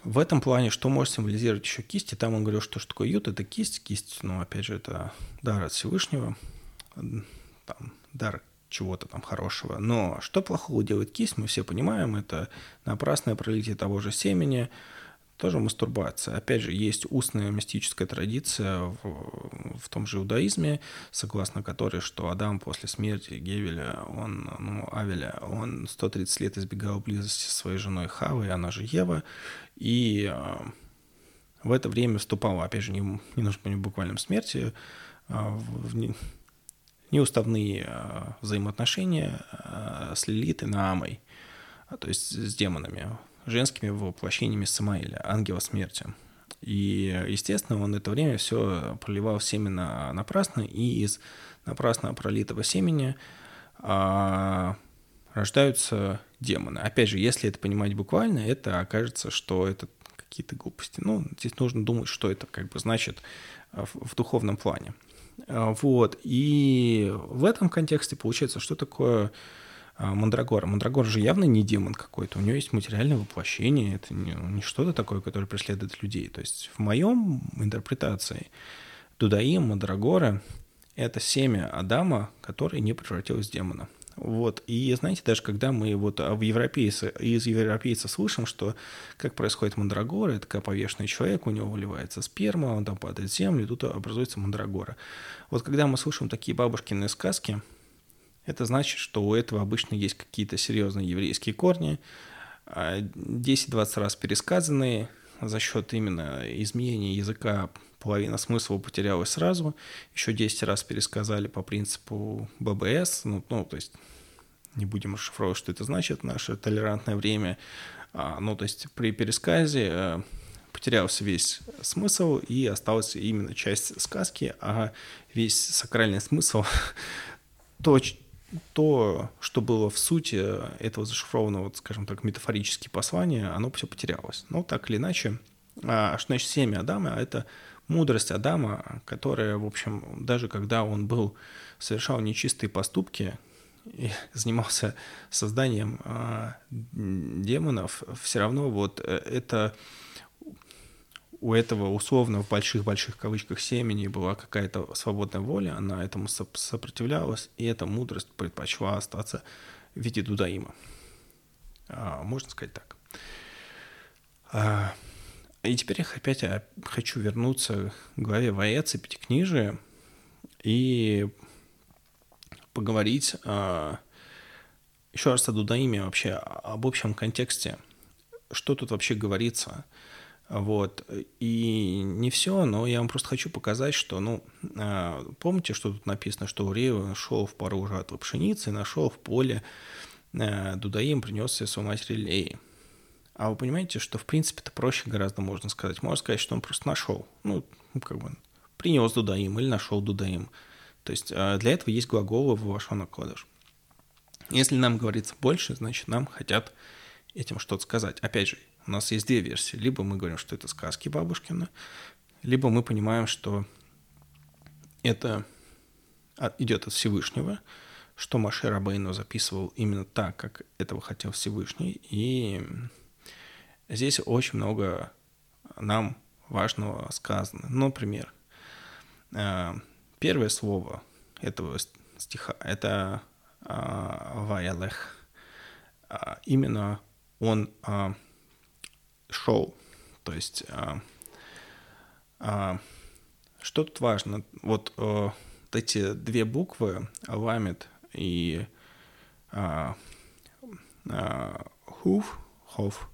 в этом плане, что может символизировать еще кисть, и там он говорил, что что такое ют, это кисть, кисть, ну, опять же, это дар от Всевышнего, там, дар чего-то там хорошего. Но что плохого делает кисть, мы все понимаем, это напрасное пролитие того же семени, тоже мастурбация. Опять же, есть устная мистическая традиция в, в том же иудаизме, согласно которой, что Адам после смерти Гевеля, он, ну, Авеля, он 130 лет избегал близости со своей женой Хавой, она же Ева, и э, в это время вступал, опять же, не, не нужно понять в буквальном смерти, э, в, в неуставные э, взаимоотношения с Лилит и Наамой, то есть с демонами женскими воплощениями Самаиля, ангела смерти. И, естественно, он это время все проливал семена напрасно, и из напрасно пролитого семени а, рождаются демоны. Опять же, если это понимать буквально, это окажется, что это какие-то глупости. Ну, здесь нужно думать, что это как бы значит а, в, в духовном плане. А, вот. И в этом контексте получается, что такое Мандрагора. Мандрагор же явно не демон какой-то, у него есть материальное воплощение, это не, не что-то такое, которое преследует людей. То есть в моем интерпретации Дудаим, Мандрагора — это семя Адама, которое не превратилось в демона. Вот. И знаете, даже когда мы вот в европейце, из европейца слышим, что как происходит мандрагора, это как повешенный человек, у него выливается сперма, он там падает в землю, и тут образуется мандрагора. Вот когда мы слышим такие бабушкины сказки, это значит, что у этого обычно есть какие-то серьезные еврейские корни, 10-20 а, раз пересказанные, за счет именно изменения языка половина смысла потерялась сразу, еще 10 раз пересказали по принципу ББС, ну, ну то есть не будем расшифровывать, что это значит, наше толерантное время, а, ну, то есть при пересказе э, потерялся весь смысл и осталась именно часть сказки, а весь сакральный смысл, то, то, что было в сути этого зашифрованного, вот, скажем так, метафорически послания, оно все потерялось. Но так или иначе, а, что значит семя Адама? Это мудрость Адама, которая, в общем, даже когда он был, совершал нечистые поступки и занимался созданием а, демонов, все равно вот э, это у этого условно в больших-больших кавычках семени была какая-то свободная воля, она этому сопротивлялась, и эта мудрость предпочла остаться в виде дудаима. А, можно сказать так. А, и теперь я опять хочу вернуться к главе Ваец и Пятикнижия и поговорить а, еще раз о Дудаиме вообще, об общем контексте, что тут вообще говорится. Вот. И не все, но я вам просто хочу показать, что, ну, а, помните, что тут написано, что Уреев шел в пару жатвы пшеницы нашел в поле а, Дудаим, принес свою матери Леи. А вы понимаете, что, в принципе, это проще гораздо можно сказать. Можно сказать, что он просто нашел. Ну, как бы, принес Дудаим или нашел Дудаим. То есть а, для этого есть глаголы в Вашона Кодыш. Если нам говорится больше, значит, нам хотят этим что-то сказать. Опять же, у нас есть две версии. Либо мы говорим, что это сказки бабушкины, либо мы понимаем, что это идет от Всевышнего, что Маше Рабейну записывал именно так, как этого хотел Всевышний. И здесь очень много нам важного сказано. Например, э, первое слово этого стиха – это а, Ваялех. А, именно он а, шел. То есть что тут важно? Вот, вот эти две буквы, ламет и хуф, хоф,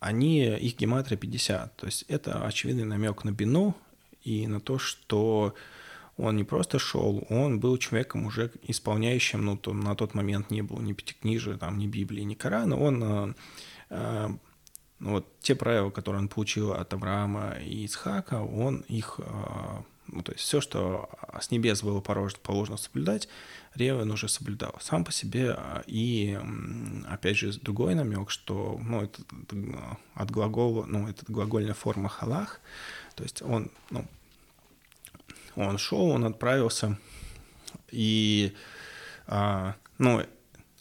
они, их гематрия 50. То есть это очевидный намек на бину и на то, что он не просто шел, он был человеком уже исполняющим, ну, то, на тот момент не было ни пятикнижия, там, ни Библии, ни Корана, он э, э, ну, вот те правила, которые он получил от Авраама и Исхака, он их, э, ну, то есть все, что с небес было положено, соблюдать, Ревен уже соблюдал сам по себе. И, опять же, другой намек, что, ну, это от глагола, ну, это глагольная форма халах, то есть он, ну, он шел, он отправился, и, а, ну,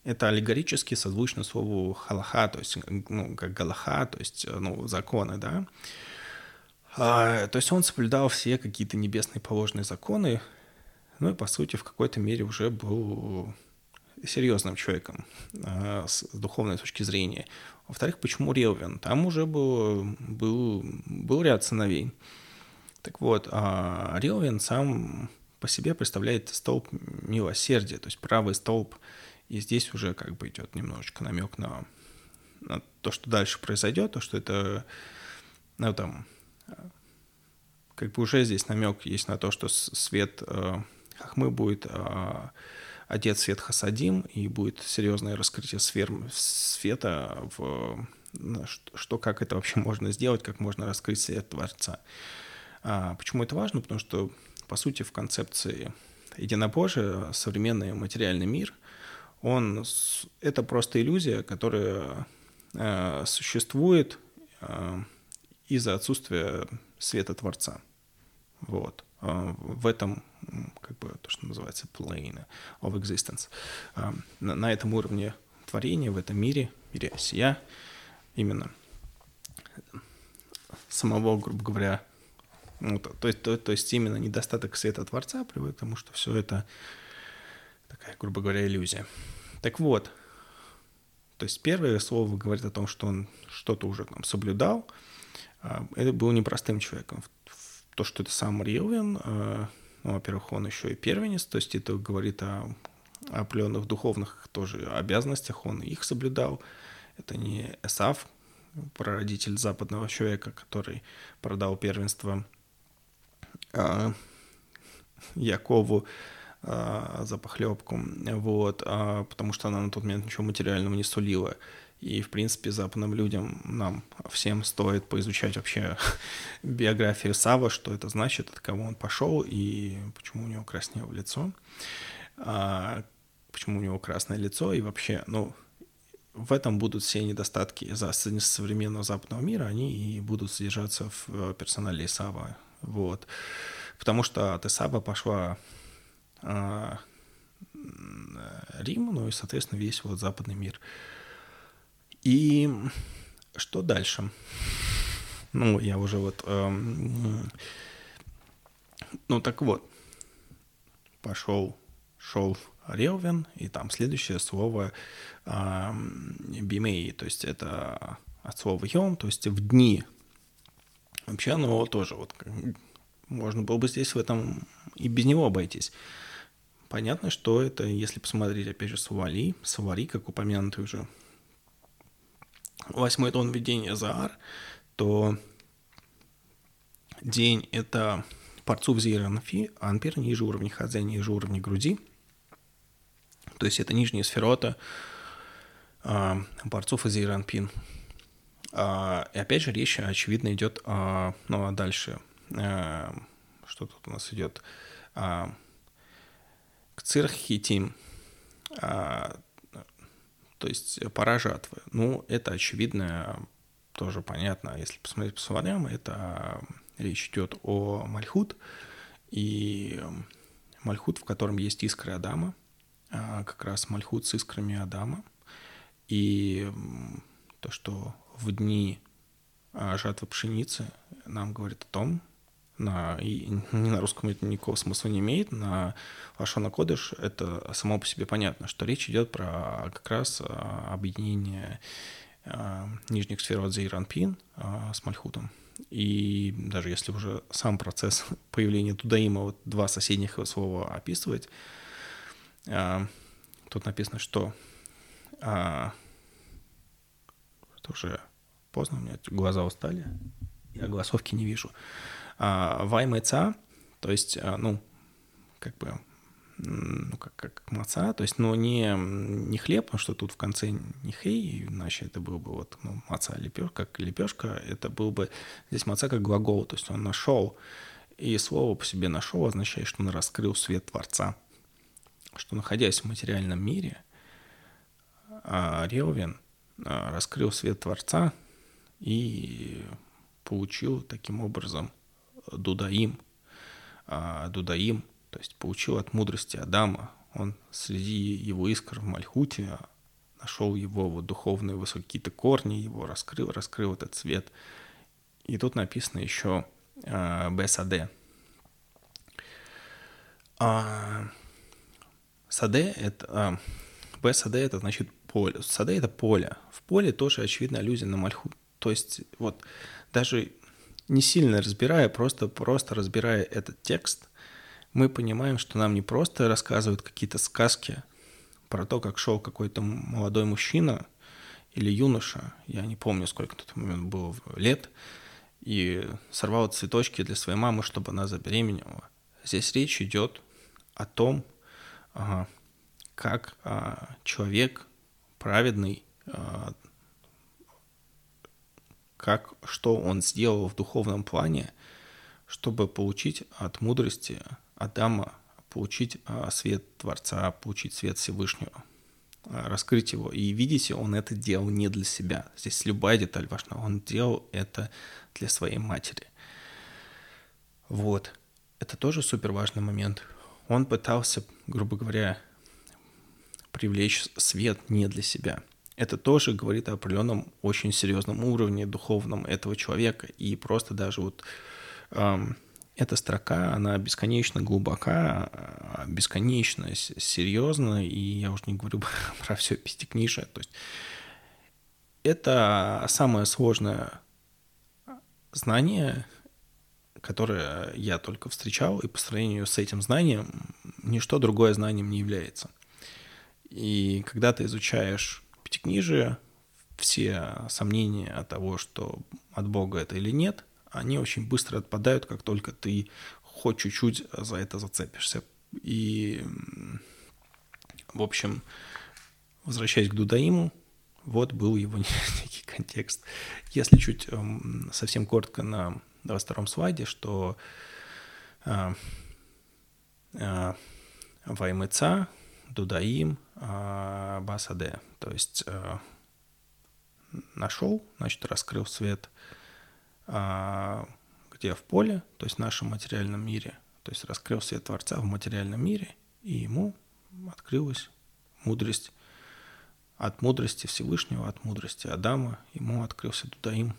это аллегорически созвучно слову халаха, то есть, ну, как галаха, то есть, ну, законы, да. А, то есть он соблюдал все какие-то небесные положенные законы, ну и, по сути, в какой-то мере уже был серьезным человеком а, с духовной точки зрения. Во-вторых, почему Релвин? Там уже был, был, был ряд сыновей. Так вот, а Рилвин сам по себе представляет столб милосердия, то есть правый столб, и здесь уже как бы идет немножечко намек на, на то, что дальше произойдет, то, что это, ну там, как бы уже здесь намек есть на то, что свет э, Хахмы будет э, одет свет Хасадим, и будет серьезное раскрытие сфер, света в что, как это вообще можно сделать, как можно раскрыть свет Творца. А почему это важно? Потому что, по сути, в концепции единобожия современный материальный мир, он, это просто иллюзия, которая э, существует э, из-за отсутствия света Творца. Вот. Э, в этом, как бы, то, что называется plane of existence. Э, на, на этом уровне творения, в этом мире, мире осия, именно самого, грубо говоря, ну, то, то, то, то есть именно недостаток света Творца приводит к тому, что все это такая, грубо говоря, иллюзия. Так вот, то есть первое слово говорит о том, что он что-то уже там соблюдал. А, это был непростым человеком. То, что это сам Ривен, а, ну, во-первых, он еще и первенец, то есть это говорит о определенных духовных тоже обязанностях, он их соблюдал. Это не Эсав, прародитель западного человека, который продал первенство Якову а, за похлебку, вот, а, потому что она на тот момент ничего материального не сулила. И, в принципе, западным людям, нам всем стоит поизучать вообще биографию Сава, что это значит, от кого он пошел и почему у него краснело лицо, а, почему у него красное лицо и вообще, ну, в этом будут все недостатки за современного западного мира, они и будут содержаться в персонале Исава. Вот. Потому что от Исаба пошла а, Рим, ну и, соответственно, весь вот западный мир. И Что дальше? Ну, я уже вот... Эм, ну, так вот. Пошел, шел Ревен, и там следующее слово эм, бимей, то есть это от слова йом, то есть в дни. Вообще оно тоже вот можно было бы здесь в этом и без него обойтись. Понятно, что это, если посмотреть, опять же, Савали, Савари, как упомянутый уже, восьмой тон введения Заар, то день — это парцув зейранфи, анпир, ниже уровня хадзе, ниже уровня груди. То есть это нижняя сферота а, парцув и зейранпин. А, и опять же речь, очевидно, идет а, ну, а дальше. А, что тут у нас идет? А, к цирхитим. То есть пора жатвы. Ну, это очевидно, тоже понятно. Если посмотреть по словарям, это речь идет о Мальхут, и Мальхут, в котором есть искры Адама, как раз Мальхут с искрами Адама, и то, что в дни а, жатвы пшеницы нам говорит о том, на, и ни на русском это никакого смысла не имеет, на Лашона Кодыш это само по себе понятно, что речь идет про как раз а, объединение нижних сфер от Зейранпин с Мальхутом. И даже если уже сам процесс появления Тудаима, вот два соседних слова описывать, а, тут написано, что а, это уже поздно, у меня глаза устали, я голосовки не вижу. А, Ваймэца, то есть, а, ну, как бы ну, как, как маца, то есть, но не, не хлеб, потому что тут в конце не хей, иначе это был бы вот ну, маца лепешка, как лепешка, это был бы здесь маца как глагол, то есть он нашел, и слово по себе нашел означает, что он раскрыл свет Творца, что находясь в материальном мире, а, Релвин раскрыл свет Творца и получил таким образом Дудаим, а, Дудаим – то есть получил от мудрости Адама. Он среди его искр в Мальхуте нашел его вот духовные высокие-то корни, его раскрыл, раскрыл этот цвет. И тут написано еще э, Б-Саде. А, саде это... А, Б-Саде это значит поле. Саде это поле. В поле тоже очевидно аллюзия на Мальхут. То есть вот даже не сильно разбирая, просто, просто разбирая этот текст – мы понимаем, что нам не просто рассказывают какие-то сказки про то, как шел какой-то молодой мужчина или юноша, я не помню, сколько на тот момент было лет, и сорвал цветочки для своей мамы, чтобы она забеременела. Здесь речь идет о том, как а, человек праведный, а, как, что он сделал в духовном плане, чтобы получить от мудрости Адама получить а, свет Творца, получить свет Всевышнего, а, раскрыть его. И видите, он это делал не для себя. Здесь любая деталь важна. Он делал это для своей матери. Вот. Это тоже супер важный момент. Он пытался, грубо говоря, привлечь свет не для себя. Это тоже говорит о определенном очень серьезном уровне духовном этого человека. И просто даже вот эм, эта строка, она бесконечно глубока, а, бесконечно серьезна, и я уже не говорю про все пятикнижие. То есть это самое сложное знание, которое я только встречал, и по сравнению с этим знанием ничто другое знанием не является. И когда ты изучаешь пятикнижие, все сомнения от того, что от Бога это или нет – они очень быстро отпадают, как только ты хоть чуть-чуть за это зацепишься. И, в общем, возвращаясь к Дудаиму, вот был его некий контекст. Если чуть совсем коротко на 22 слайде, что э, э, Ваймыца, Дудаим, э, Басаде, то есть э, нашел, значит, раскрыл свет – а, где в поле, то есть в нашем материальном мире, то есть раскрыл свет Творца в материальном мире, и ему открылась мудрость от мудрости Всевышнего, от мудрости Адама, ему открылся Дудаим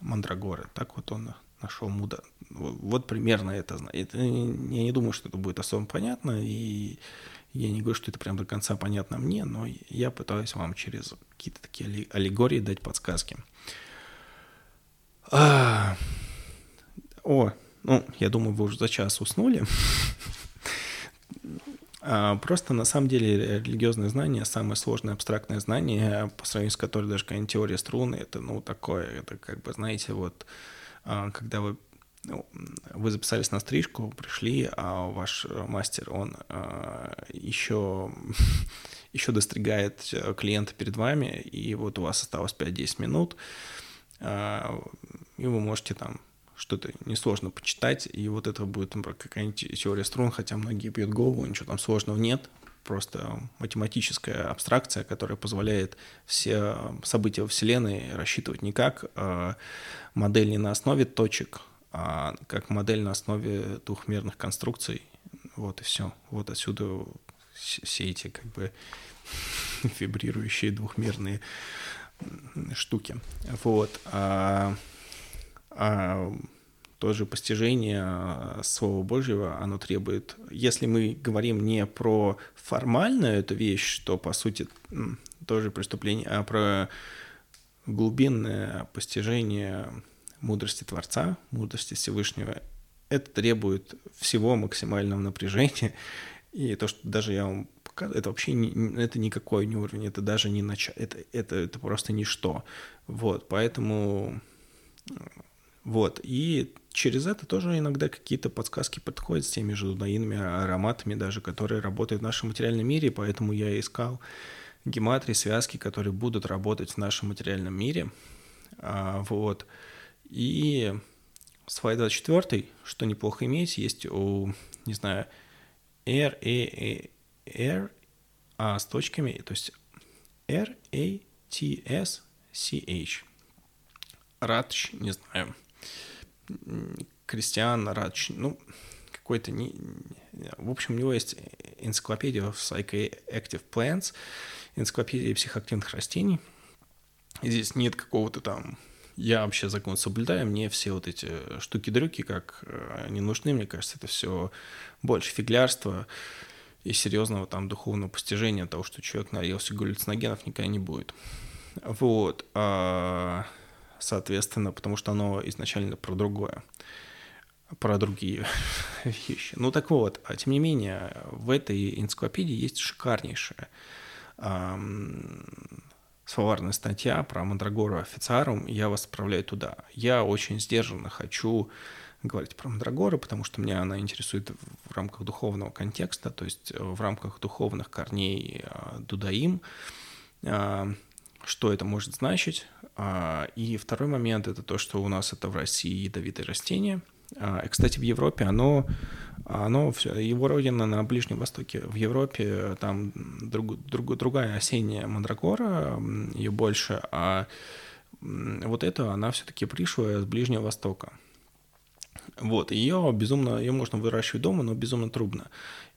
Мандрагоры. Так вот он нашел мудро. Вот примерно это. это. Я не думаю, что это будет особо понятно, и я не говорю, что это прям до конца понятно мне, но я пытаюсь вам через какие-то такие аллегории дать подсказки. А... О, ну, я думаю, вы уже за час уснули. А, просто на самом деле религиозное знание самое сложное абстрактное знание, по сравнению с которым даже какая-нибудь теория струны, это ну такое, это как бы, знаете, вот а, когда вы вы записались на стрижку, пришли, а ваш мастер, он э, еще, еще достригает клиента перед вами, и вот у вас осталось 5-10 минут, э, и вы можете там что-то несложно почитать, и вот это будет какая-нибудь теория струн, хотя многие бьют голову, ничего там сложного нет, просто математическая абстракция, которая позволяет все события Вселенной рассчитывать не как э, модель не на основе точек, а как модель на основе двухмерных конструкций. Вот и все. Вот отсюда все эти как бы вибрирующие двухмерные штуки. Вот. А, а тоже постижение Слова Божьего, оно требует, если мы говорим не про формальную эту вещь, что, по сути, тоже преступление, а про глубинное постижение мудрости Творца, мудрости Всевышнего, это требует всего максимального напряжения. И то, что даже я вам показываю, это вообще не, это никакой не уровень, это даже не начало, это, это, это просто ничто. Вот, поэтому вот, и через это тоже иногда какие-то подсказки подходят с теми же дунаинами, ароматами даже, которые работают в нашем материальном мире, поэтому я искал гематрии, связки, которые будут работать в нашем материальном мире. А, вот. И слайд 24, что неплохо иметь, есть у, не знаю, R, A, A, R, а с точками, то есть R, A, T, S, C, H. Радч, не знаю, Кристиан Радч, ну, какой-то не... В общем, у него есть энциклопедия of Psychoactive Plants, энциклопедия психоактивных растений. Здесь нет какого-то там я вообще закон соблюдаю, мне все вот эти штуки-дрюки, как э, они нужны, мне кажется, это все больше фиглярства и серьезного там духовного постижения того, что человек наелся галлюциногенов, никогда не будет. Вот, а, соответственно, потому что оно изначально про другое, про другие вещи. Ну так вот, а тем не менее, в этой энциклопедии есть шикарнейшая словарная статья про Мандрагору официарум, я вас отправляю туда. Я очень сдержанно хочу говорить про Мандрагоры, потому что меня она интересует в рамках духовного контекста, то есть э, в рамках духовных корней э, Дудаим, э, что это может значить. И второй момент – это то, что у нас это в России ядовитые растения. И, кстати, в Европе оно оно все, его родина на Ближнем Востоке. В Европе там друг, друг, другая осенняя мандрагора, ее больше, а вот это она все-таки пришлая с Ближнего Востока. Вот, ее безумно, ее можно выращивать дома, но безумно трудно.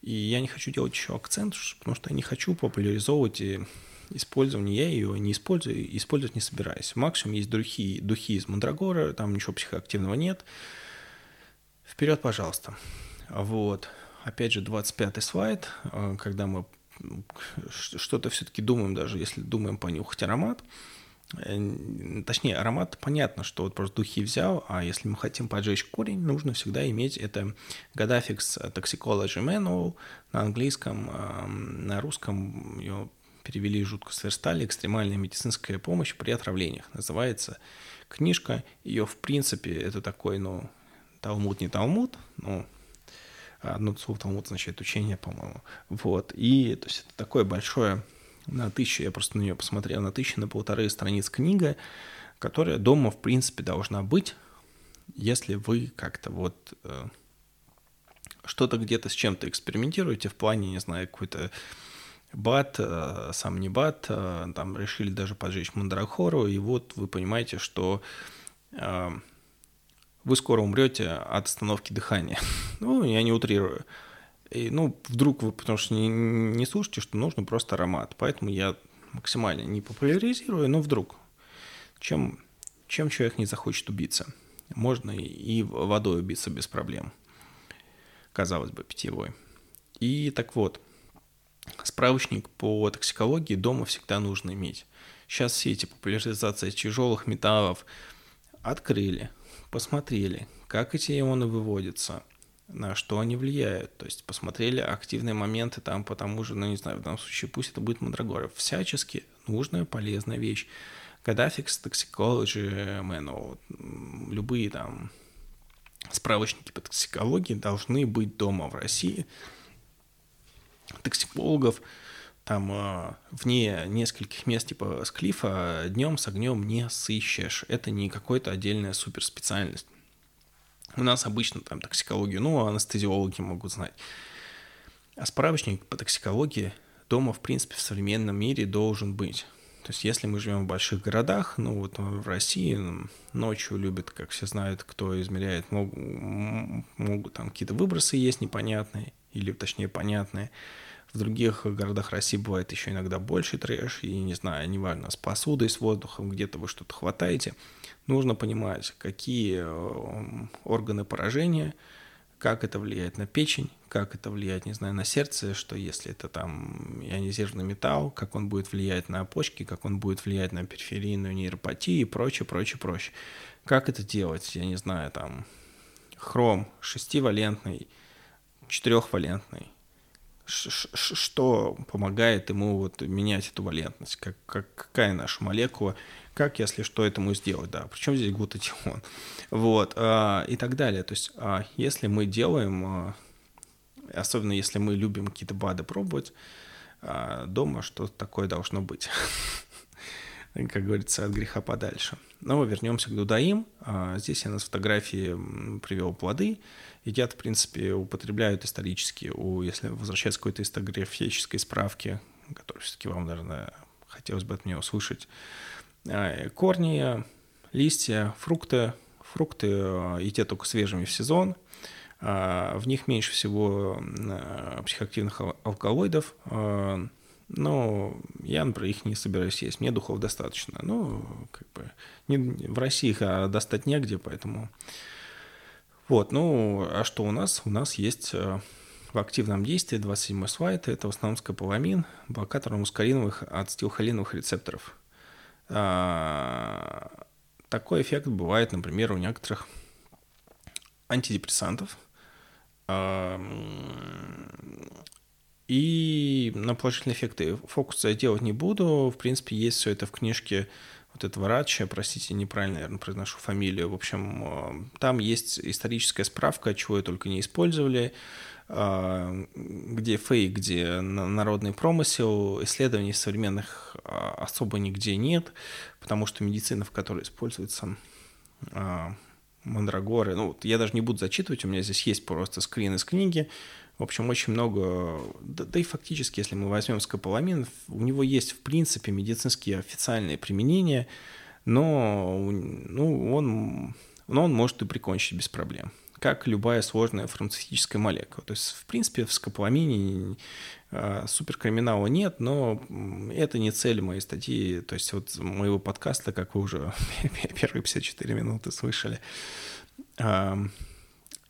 И я не хочу делать еще акцент, потому что я не хочу популяризовывать и использование, я ее не использую, использовать не собираюсь. Максимум есть духи, духи из мандрагора, там ничего психоактивного нет. Вперед, пожалуйста. Вот. Опять же, 25-й слайд, э, когда мы что-то все-таки думаем, даже если думаем понюхать аромат, э, точнее, аромат, понятно, что вот просто духи взял, а если мы хотим поджечь корень, нужно всегда иметь это Gadafix Toxicology Manual на английском, на русском ее перевели жутко сверстали, экстремальная медицинская помощь при отравлениях. Называется книжка, ее в принципе, это такой, ну, талмуд не талмуд, ну, одно слово Талмуд означает учение, по-моему. Вот. И то есть это такое большое на тысячу, я просто на нее посмотрел, на тысячу, на полторы страниц книга, которая дома, в принципе, должна быть, если вы как-то вот э, что-то где-то с чем-то экспериментируете в плане, не знаю, какой-то бат, э, сам не бат, э, там решили даже поджечь мандрахору, и вот вы понимаете, что вы скоро умрете от остановки дыхания. ну, я не утрирую. И, ну, вдруг вы, потому что не, не слушаете, что нужно просто аромат. Поэтому я максимально не популяризируя, но вдруг, чем, чем человек не захочет убиться, можно и водой убиться без проблем, казалось бы, питьевой. И так вот, справочник по токсикологии дома всегда нужно иметь. Сейчас все эти популяризации тяжелых металлов открыли, посмотрели, как эти ионы выводятся, на что они влияют. То есть посмотрели активные моменты там по тому же, ну не знаю, в данном случае пусть это будет мандрагора. Всячески нужная, полезная вещь. Gadafix, Toxicology, Manual, любые там справочники по токсикологии должны быть дома в России. Токсикологов там э, вне нескольких мест типа склифа днем с огнем не сыщешь. Это не какая-то отдельная суперспециальность. У нас обычно там токсикологию, ну, анестезиологи могут знать. А справочник по токсикологии дома, в принципе, в современном мире должен быть. То есть, если мы живем в больших городах, ну вот в России ночью любят, как все знают, кто измеряет, могут, могут там какие-то выбросы есть непонятные, или точнее понятные. В других городах России бывает еще иногда больше трэш, и не знаю, неважно, с посудой, с воздухом, где-то вы что-то хватаете – нужно понимать, какие э, органы поражения, как это влияет на печень, как это влияет, не знаю, на сердце, что если это там ионизированный металл, как он будет влиять на почки, как он будет влиять на периферийную нейропатию и прочее, прочее, прочее. Как это делать, я не знаю, там хром шестивалентный, четырехвалентный, что помогает ему вот менять эту валентность, как, как, какая наша молекула как, если что, этому сделать, да, причем здесь глутатион, вот, а, и так далее. То есть, а, если мы делаем, а, особенно если мы любим какие-то БАДы пробовать, а, дома что-то такое должно быть. как говорится, от греха подальше. Но вернемся к дудаим. А, здесь я на фотографии привел плоды. Едят, в принципе, употребляют исторически, у, если возвращаться к какой-то исторической справке, которую все-таки вам, наверное, хотелось бы от меня услышать, а, корни, листья, фрукты. Фрукты а, едят только свежими в сезон. А, в них меньше всего психоактивных алкалоидов. Но я, например, их не собираюсь есть. Мне духов достаточно. Ну, как бы не, в России их достать негде, поэтому... Вот, ну, а что у нас? У нас есть в активном действии 27 слайд. Это в основном скополамин, блокатор мускариновых ацетилхолиновых рецепторов – а, такой эффект бывает, например, у некоторых антидепрессантов. А, и на положительные эффекты фокус я делать не буду. В принципе, есть все это в книжке Рача, простите, неправильно, наверное, произношу фамилию. В общем, а, там есть историческая справка, чего я только не использовали. А, где фейк, где народный промысел, исследований современных а, особо нигде нет, потому что медицина, в которой используется мандрагоры, ну, я даже не буду зачитывать, у меня здесь есть просто скрин из книги, в общем, очень много, да, да и фактически, если мы возьмем скополамин, у него есть, в принципе, медицинские официальные применения, но ну, он, но он может и прикончить без проблем как любая сложная фармацевтическая молекула. То есть, в принципе, в скополамине э, суперкриминала нет, но это не цель моей статьи, то есть вот моего подкаста, как вы уже первые 54 минуты слышали.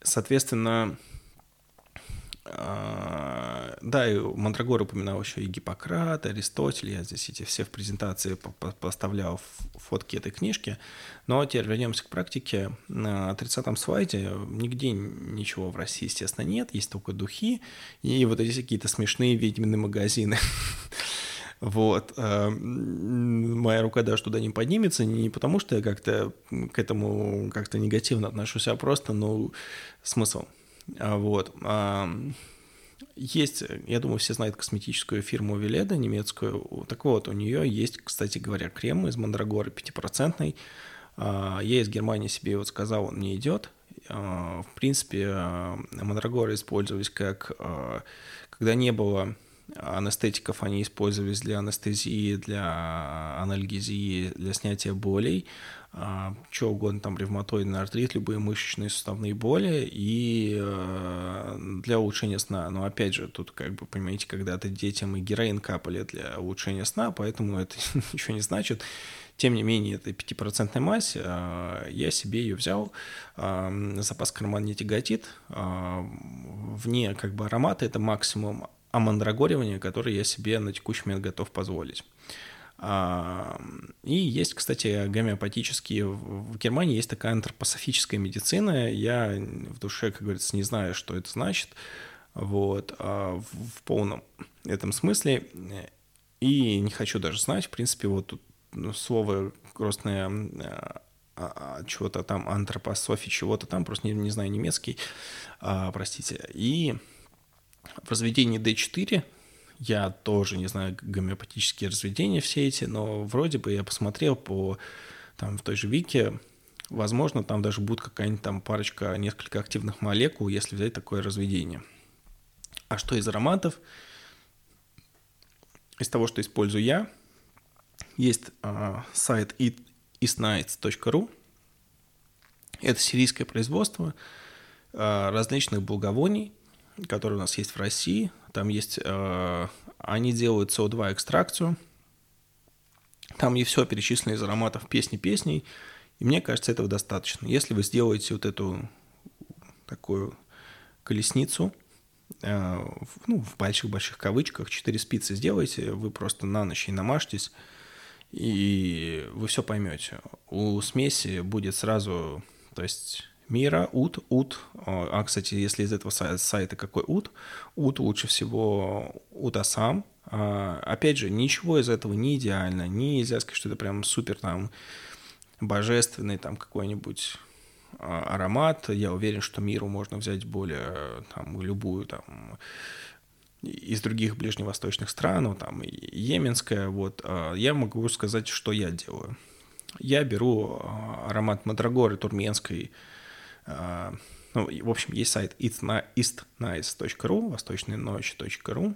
Соответственно, а, да, и Мандрагор упоминал еще и Гиппократа, Аристотель, я здесь эти все в презентации поставлял фотки этой книжки, но теперь вернемся к практике. На 30-м слайде нигде ничего в России, естественно, нет, есть только духи и вот эти какие-то смешные ведьмины магазины. Вот. А, моя рука даже туда не поднимется, не потому что я как-то к этому как-то негативно отношусь, а просто, ну, смысл – а, вот. Есть, я думаю, все знают косметическую фирму Веледа немецкую. Так вот, у нее есть, кстати говоря, крем из мандрагоры 5%. А, я из Германии себе вот сказал, он не идет. А, в принципе, мандрагоры использовались как, когда не было анестетиков они использовались для анестезии, для анальгезии, для снятия болей, а, что угодно, там ревматоидный артрит, любые мышечные суставные боли и э, для улучшения сна. Но опять же, тут как бы, понимаете, когда-то детям и героин капали для улучшения сна, поэтому это ничего не значит. Тем не менее, этой 5% массе э, я себе ее взял, э, запас карман не тяготит, вне как бы аромата это максимум амандрагоривания, который я себе на текущий момент готов позволить. И есть, кстати, гомеопатические... В Германии есть такая антропософическая медицина. Я в душе, как говорится, не знаю, что это значит. Вот. А в полном этом смысле. И не хочу даже знать. В принципе, вот тут ну, слово кростное а, а, чего-то там, антропософи, чего-то там, просто не, не знаю немецкий, простите. И в разведении D4 я тоже не знаю гомеопатические разведения все эти, но вроде бы я посмотрел по там в той же Вике, возможно, там даже будет какая-нибудь там парочка, несколько активных молекул, если взять такое разведение. А что из ароматов? Из того, что использую я, есть э, сайт eastnights.ru. Это сирийское производство э, различных благовоний, которые у нас есть в России. Там есть, э, они делают СО2 экстракцию. Там и все перечислено из ароматов песни песней. И мне кажется, этого достаточно. Если вы сделаете вот эту такую колесницу, э, ну, в больших-больших кавычках, 4 спицы сделаете, вы просто на ночь и намажьтесь, и вы все поймете. У смеси будет сразу, то есть мира, ут, ут. А, кстати, если из этого сайта какой ут, ут лучше всего утасам. А, опять же, ничего из этого не идеально, нельзя сказать, что это прям супер там божественный там какой-нибудь а, аромат. Я уверен, что миру можно взять более там любую там из других ближневосточных стран, ну, там, йеменская, вот, я могу сказать, что я делаю. Я беру аромат Мадрагоры турменской, а, ну, в общем, есть сайт eastnice.ru, восточнойночь.ру.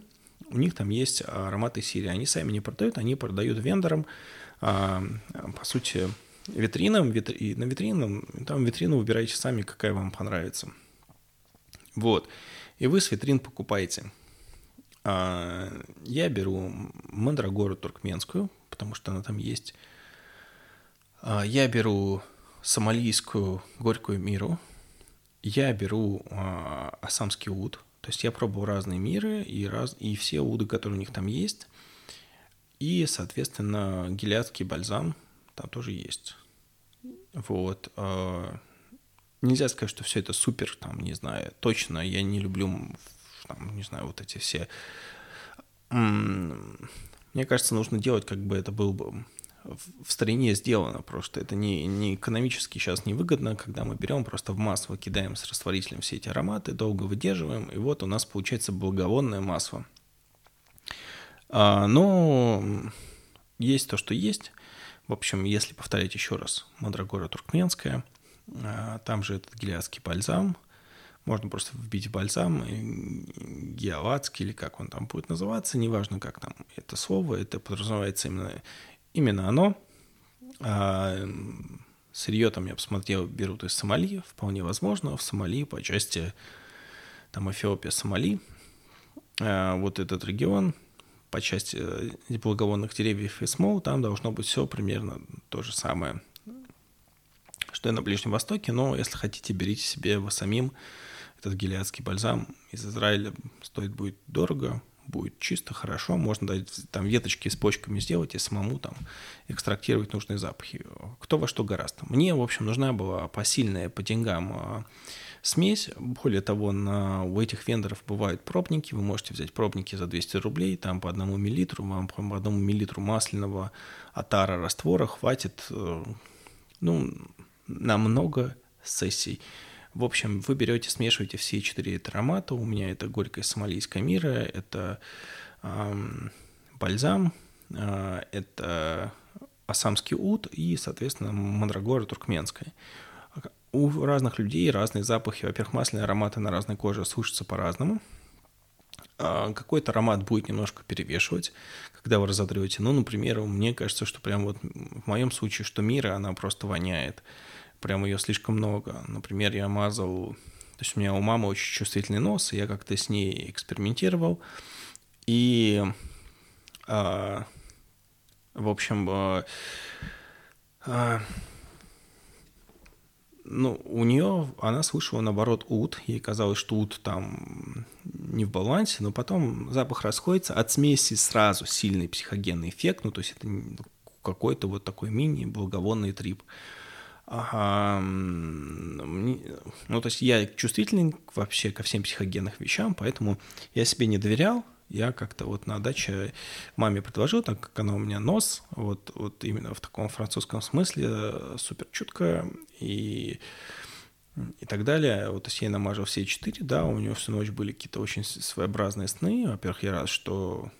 У них там есть ароматы Сирии. Они сами не продают, они продают вендорам, а, по сути, витринам, витри... на витринам, там витрину выбираете сами, какая вам понравится. Вот. И вы с витрин покупаете. А, я беру мандрагору туркменскую, потому что она там есть. Я беру сомалийскую горькую миру, я беру э, ассамский уд, то есть я пробую разные миры и, раз, и все уды, которые у них там есть, и, соответственно, гелиадский бальзам там тоже есть. Вот. Э, нельзя сказать, что все это супер, там, не знаю, точно, я не люблю, там, не знаю, вот эти все... Мне кажется, нужно делать, как бы это был бы в стране сделано просто. Это не, не экономически сейчас невыгодно, когда мы берем просто в масло, кидаем с растворителем все эти ароматы, долго выдерживаем, и вот у нас получается благовонное масло. А, но есть то, что есть. В общем, если повторять еще раз, Мандрагора туркменская, а, там же этот гелиадский бальзам, можно просто вбить бальзам, геоватский или как он там будет называться, неважно, как там это слово, это подразумевается именно именно оно. А, сырье там я посмотрел, берут из Сомали, вполне возможно, в Сомали по части там Эфиопия, Сомали. А, вот этот регион по части э, благовонных деревьев и смол, там должно быть все примерно то же самое, что и на Ближнем Востоке, но если хотите, берите себе вы самим этот гелиадский бальзам из Израиля, стоит будет дорого, будет чисто, хорошо, можно дать там веточки с почками сделать и самому там экстрактировать нужные запахи. Кто во что гораздо. Мне, в общем, нужна была посильная по деньгам а, смесь. Более того, на, у этих вендоров бывают пробники. Вы можете взять пробники за 200 рублей, там по одному миллилитру, вам по одному миллилитру масляного атара раствора хватит э, ну, на много сессий. В общем, вы берете, смешиваете все четыре аромата. У меня это горькая сомалийская мира, это эм, бальзам, э, это асамский ут и, соответственно, мандрагора туркменская. У разных людей разные запахи. Во-первых, масляные ароматы на разной коже слышатся по-разному. а, какой-то аромат будет немножко перевешивать, когда вы разотрете. Ну, например, мне кажется, что прям вот в моем случае, что мира, она просто воняет. Прям ее слишком много. Например, я мазал... То есть у меня у мамы очень чувствительный нос, и я как-то с ней экспериментировал. И, а, в общем, а, а, ну, у нее, она слышала, наоборот, ут. Ей казалось, что ут там не в балансе, но потом запах расходится. От смеси сразу сильный психогенный эффект, ну, то есть это какой-то вот такой мини-благовонный трип. Ага, ну, то есть я чувствительный вообще ко всем психогенным вещам, поэтому я себе не доверял, я как-то вот на даче маме предложил, так как она у меня нос, вот, вот именно в таком французском смысле, э, супер чуткая и, и так далее. Вот я намажу все четыре, да, у нее всю ночь были какие-то очень своеобразные сны. Во-первых, я рад, что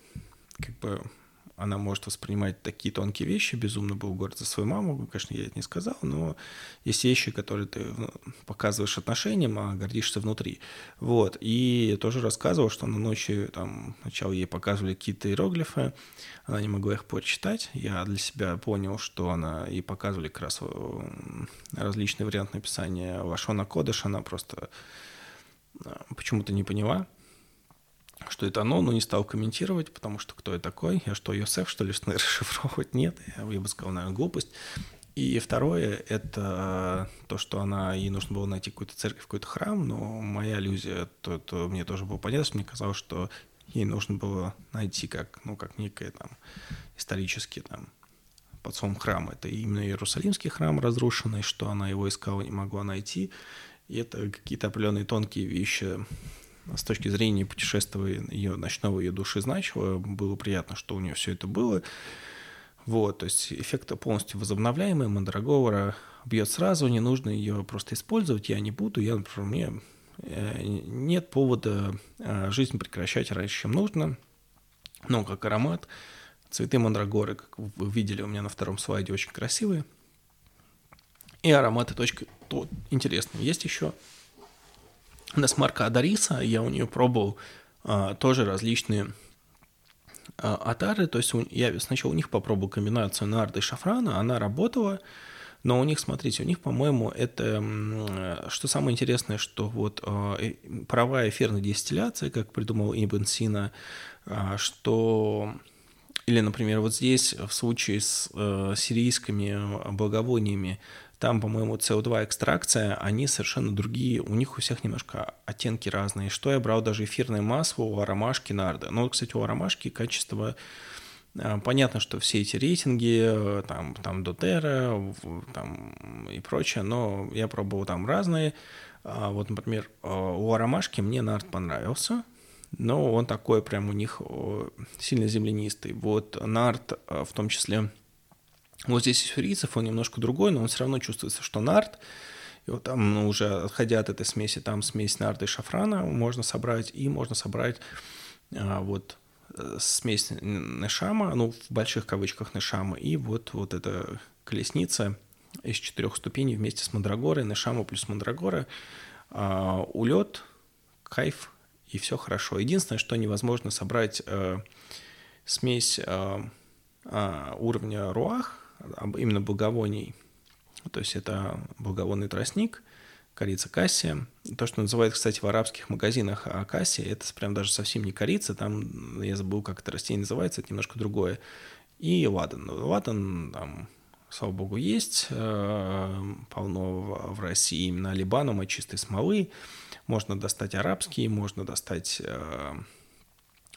как бы она может воспринимать такие тонкие вещи, безумно был горд за свою маму, конечно, я это не сказал, но есть вещи, которые ты ну, показываешь отношениям, а гордишься внутри. Вот, и тоже рассказывал, что на ночи, там, сначала ей показывали какие-то иероглифы, она не могла их прочитать, я для себя понял, что она и показывали как раз э, различные варианты написания Лашона Кодыш, она просто э, почему-то не поняла, что это оно, но не стал комментировать, потому что кто я такой? Я что, Йосеф, что ли, что расшифровывать? Нет, я, бы сказал, наверное, глупость. И второе – это то, что она, ей нужно было найти какую-то церковь, какой-то храм, но моя иллюзия, то, то мне тоже было понятно, что мне казалось, что ей нужно было найти как, ну, как некое там исторически там подсом храм. Это именно Иерусалимский храм разрушенный, что она его искала, не могла найти. И это какие-то определенные тонкие вещи, с точки зрения путешествия ее ночного ее души значило. Было приятно, что у нее все это было. Вот, то есть эффект полностью возобновляемый, мандрагора бьет сразу, не нужно ее просто использовать, я не буду, я, например, мне э, нет повода э, жизнь прекращать раньше, чем нужно, но как аромат, цветы мандрагоры, как вы видели у меня на втором слайде, очень красивые, и ароматы точка то интересные. Есть еще у нас марка Адариса, я у нее пробовал а, тоже различные а, атары, то есть у, я сначала у них попробовал комбинацию нарды и шафрана, она работала, но у них, смотрите, у них, по-моему, это, что самое интересное, что вот а, э, паровая эфирная дистилляция, как придумал Ибн Сина, а, что или, например, вот здесь в случае с э, сирийскими благовониями там, по-моему, CO2 экстракция, они совершенно другие, у них у всех немножко оттенки разные. Что я брал даже эфирное масло у аромашки Нарда. Ну, кстати, у аромашки качество а, Понятно, что все эти рейтинги, там, там Дотера там, и прочее, но я пробовал там разные. А, вот, например, а, у Аромашки мне Нард понравился, но он такой прям у них сильно землянистый. Вот Нард в том числе вот здесь из фрицев он немножко другой, но он все равно чувствуется, что нарт. И вот там, ну, уже отходя от этой смеси, там смесь нарда и шафрана можно собрать, и можно собрать а, вот э, смесь Нешама, ну, в больших кавычках Нешама, и вот, вот эта колесница из четырех ступеней вместе с Мандрагорой, Нешама плюс Мандрагора, а, улет, кайф, и все хорошо. Единственное, что невозможно собрать а, смесь а, а, уровня руах, именно благовоний. То есть это благовонный тростник, корица кассия. То, что называют, кстати, в арабских магазинах акасия, это прям даже совсем не корица, там, я забыл, как это растение называется, это немножко другое. И ладан. Ладан там, слава богу, есть, э, полно в России именно алибанума, чистой смолы. Можно достать арабские, можно достать э,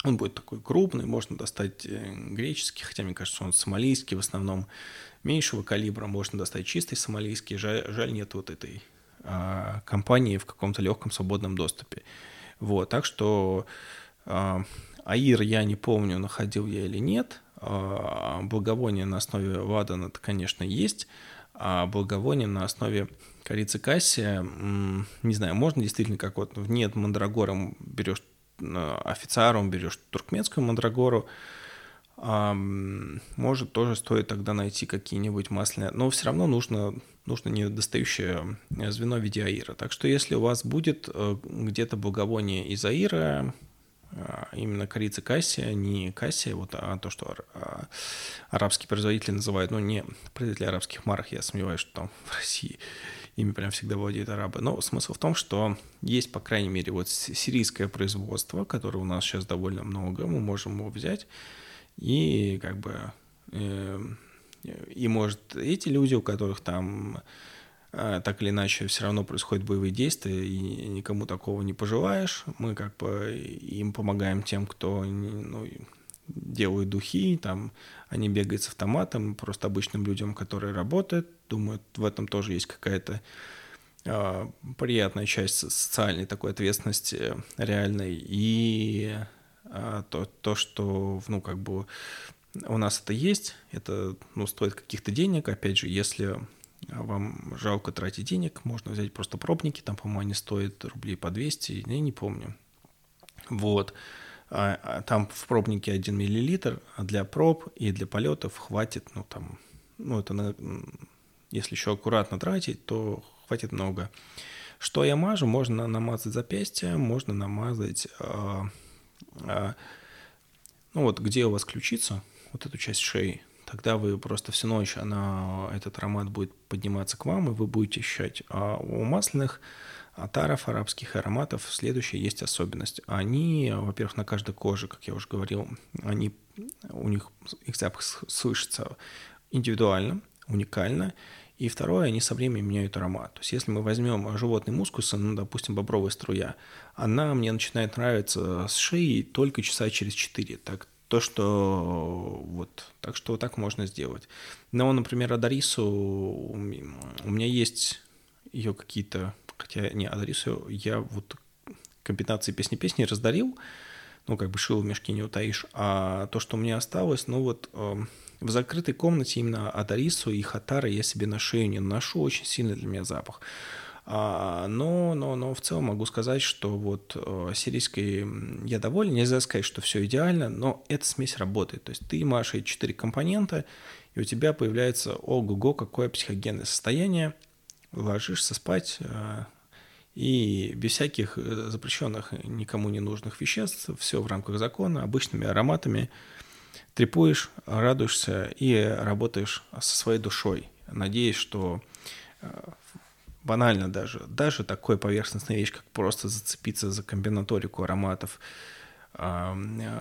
он будет такой крупный, можно достать э, греческий, хотя мне кажется, он сомалийский в основном. Меньшего калибра можно достать чистый сомалийский. Жаль, жаль нет вот этой а, компании в каком-то легком свободном доступе. Вот, так что а, Аир я не помню, находил я или нет. А, благовоние на основе ладана это, конечно, есть. А благовоние на основе корицы кассия, не знаю, можно действительно, как вот нет мандрагора берешь официаром берешь туркменскую мандрагору, может, тоже стоит тогда найти какие-нибудь масляные, но все равно нужно, нужно недостающее звено в виде аира. Так что если у вас будет э, где-то благовоние из аира, а, именно корица кассия, не кассия, вот, а то, что а, арабские производители называют, ну, не производители арабских марок, я сомневаюсь, что там в России ими прям всегда владеют арабы. Но смысл в том, что есть, по крайней мере, вот сирийское производство, которое у нас сейчас довольно много, мы можем его взять и как бы э, и может эти люди, у которых там а, так или иначе все равно происходят боевые действия, и никому такого не пожелаешь. Мы как бы им помогаем тем, кто ну, делают духи, там они бегают с автоматом, просто обычным людям, которые работают, думают, в этом тоже есть какая-то э, приятная часть социальной такой ответственности реальной, и э, то, то, что, ну, как бы у нас это есть, это, ну, стоит каких-то денег, опять же, если а вам жалко тратить денег, можно взять просто пробники, там, по-моему, они стоят рублей по 200, я не помню. Вот. Там в пробнике 1 миллилитр, а для проб и для полетов хватит, ну, там, ну, это, если еще аккуратно тратить, то хватит много. Что я мажу? Можно намазать запястье, можно намазать, а, а, ну, вот где у вас ключица, вот эту часть шеи, тогда вы просто всю ночь она, этот аромат будет подниматься к вам, и вы будете ощущать. А у масляных атаров, арабских ароматов следующая есть особенность. Они, во-первых, на каждой коже, как я уже говорил, они, у них их запах слышится индивидуально, уникально, и второе, они со временем меняют аромат. То есть если мы возьмем животный мускус, ну, допустим, бобровая струя, она мне начинает нравиться с шеи только часа через 4. Так, то, что вот, так что так можно сделать. Но, например, Адарису, у меня есть ее какие-то, хотя не Адарису, я вот комбинации песни-песни раздарил, ну, как бы шил в мешке не утаишь, а то, что меня осталось, ну, вот э, в закрытой комнате именно Адарису и Хатара я себе на шею не ношу, очень сильный для меня запах. А, но, но, но в целом могу сказать, что вот э, сирийской я доволен. Нельзя сказать, что все идеально, но эта смесь работает. То есть ты машешь эти четыре компонента, и у тебя появляется ого-го, какое психогенное состояние. Ложишься спать, э, и без всяких э, запрещенных никому не нужных веществ, все в рамках закона, обычными ароматами, трепуешь, радуешься и работаешь со своей душой. Надеюсь, что банально даже, даже такой поверхностная вещь, как просто зацепиться за комбинаторику ароматов э,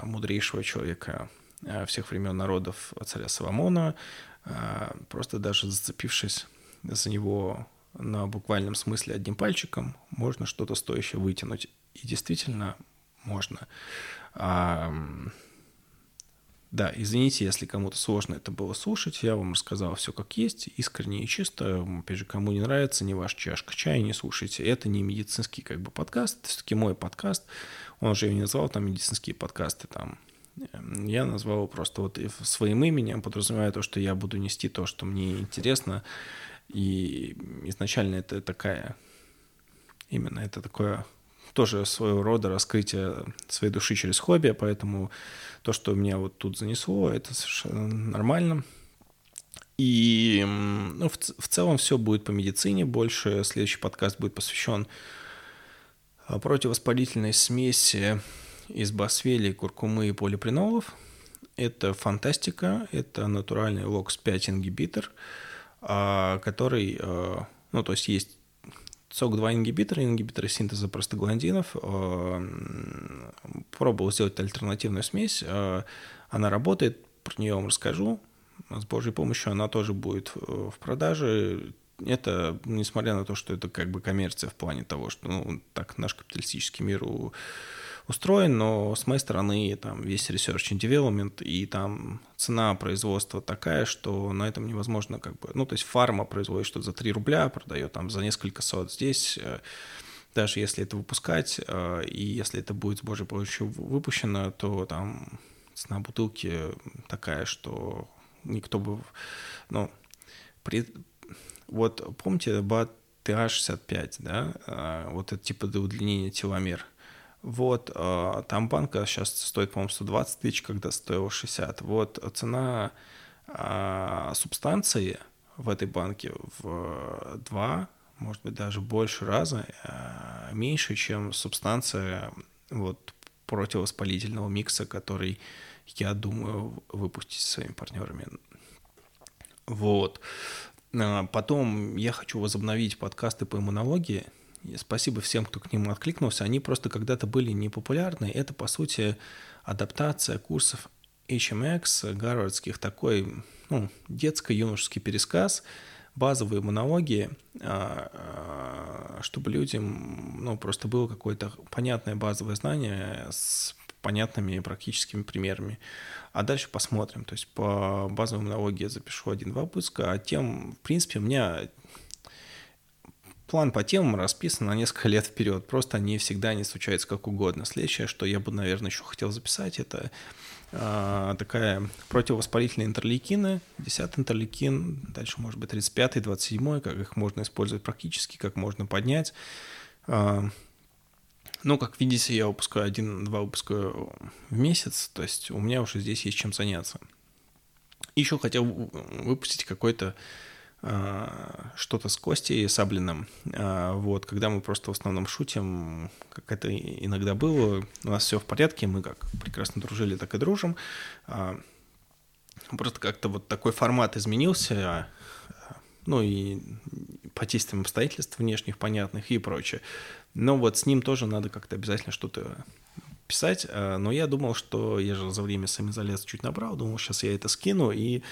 мудрейшего человека э, всех времен народов царя Соломона, э, просто даже зацепившись за него на буквальном смысле одним пальчиком, можно что-то стоящее вытянуть. И действительно можно. А, да, извините, если кому-то сложно это было слушать, я вам рассказал все как есть, искренне и чисто. Опять же, кому не нравится, не ваша чашка чая, не слушайте. Это не медицинский как бы подкаст, все-таки мой подкаст. Он же не назвал там медицинские подкасты там. Эм, я назвал его просто вот своим именем, подразумевая то, что я буду нести то, что мне интересно. И изначально это такая, именно это такое тоже своего рода раскрытие своей души через хобби, поэтому то, что меня вот тут занесло, это совершенно нормально. И ну, в, в целом все будет по медицине больше. Следующий подкаст будет посвящен а, противовоспалительной смеси из басвели, куркумы и полипринолов. Это фантастика, это натуральный LOX5 ингибитор, который, а, ну, то есть есть СОК-2 ингибитора, ингибиторы синтеза простагландинов. Э, пробовал сделать альтернативную смесь. Э, она работает, про нее вам расскажу. С Божьей помощью она тоже будет в продаже. Это, несмотря на то, что это как бы коммерция в плане того, что ну, так наш капиталистический мир устроен, но с моей стороны там весь research and development и там цена производства такая, что на этом невозможно как бы, ну то есть фарма производит что-то за 3 рубля, продает там за несколько сот. Здесь э, даже если это выпускать, э, и если это будет с Божьей помощью выпущено, то там цена бутылки такая, что никто бы, ну, при, вот помните БАТ ТА-65, да, э, вот это типа для удлинения теломер – вот, а, там банка сейчас стоит, по-моему, 120 тысяч, когда стоила 60. Вот цена а, субстанции в этой банке в два, может быть, даже больше раза а, меньше, чем субстанция вот противовоспалительного микса, который я думаю выпустить со своими партнерами. Вот. А, потом я хочу возобновить подкасты по иммунологии. Спасибо всем, кто к ним откликнулся. Они просто когда-то были непопулярны. Это, по сути, адаптация курсов HMX, гарвардских, такой ну, детско-юношеский пересказ базовой иммунологии, а, а, чтобы людям ну, просто было какое-то понятное базовое знание с понятными практическими примерами. А дальше посмотрим. То есть по базовой иммунологии я запишу один-два выпуска, а тем, в принципе, у меня план по темам расписан на несколько лет вперед. Просто они всегда не случаются как угодно. Следующее, что я бы, наверное, еще хотел записать, это э, такая противовоспалительные интерлейкины, 10 интерлейкин, дальше может быть 35 27 как их можно использовать практически, как можно поднять. Э, ну, как видите, я выпускаю один-два выпуска в месяц, то есть у меня уже здесь есть чем заняться. Еще хотел выпустить какой-то что-то с Костей Саблиным, а, вот, когда мы просто в основном шутим, как это иногда было, у нас все в порядке, мы как прекрасно дружили, так и дружим, а, просто как-то вот такой формат изменился, ну и по действиям обстоятельств внешних, понятных и прочее. Но вот с ним тоже надо как-то обязательно что-то писать. Но я думал, что я же за время самоизоляции чуть набрал, думал, сейчас я это скину, и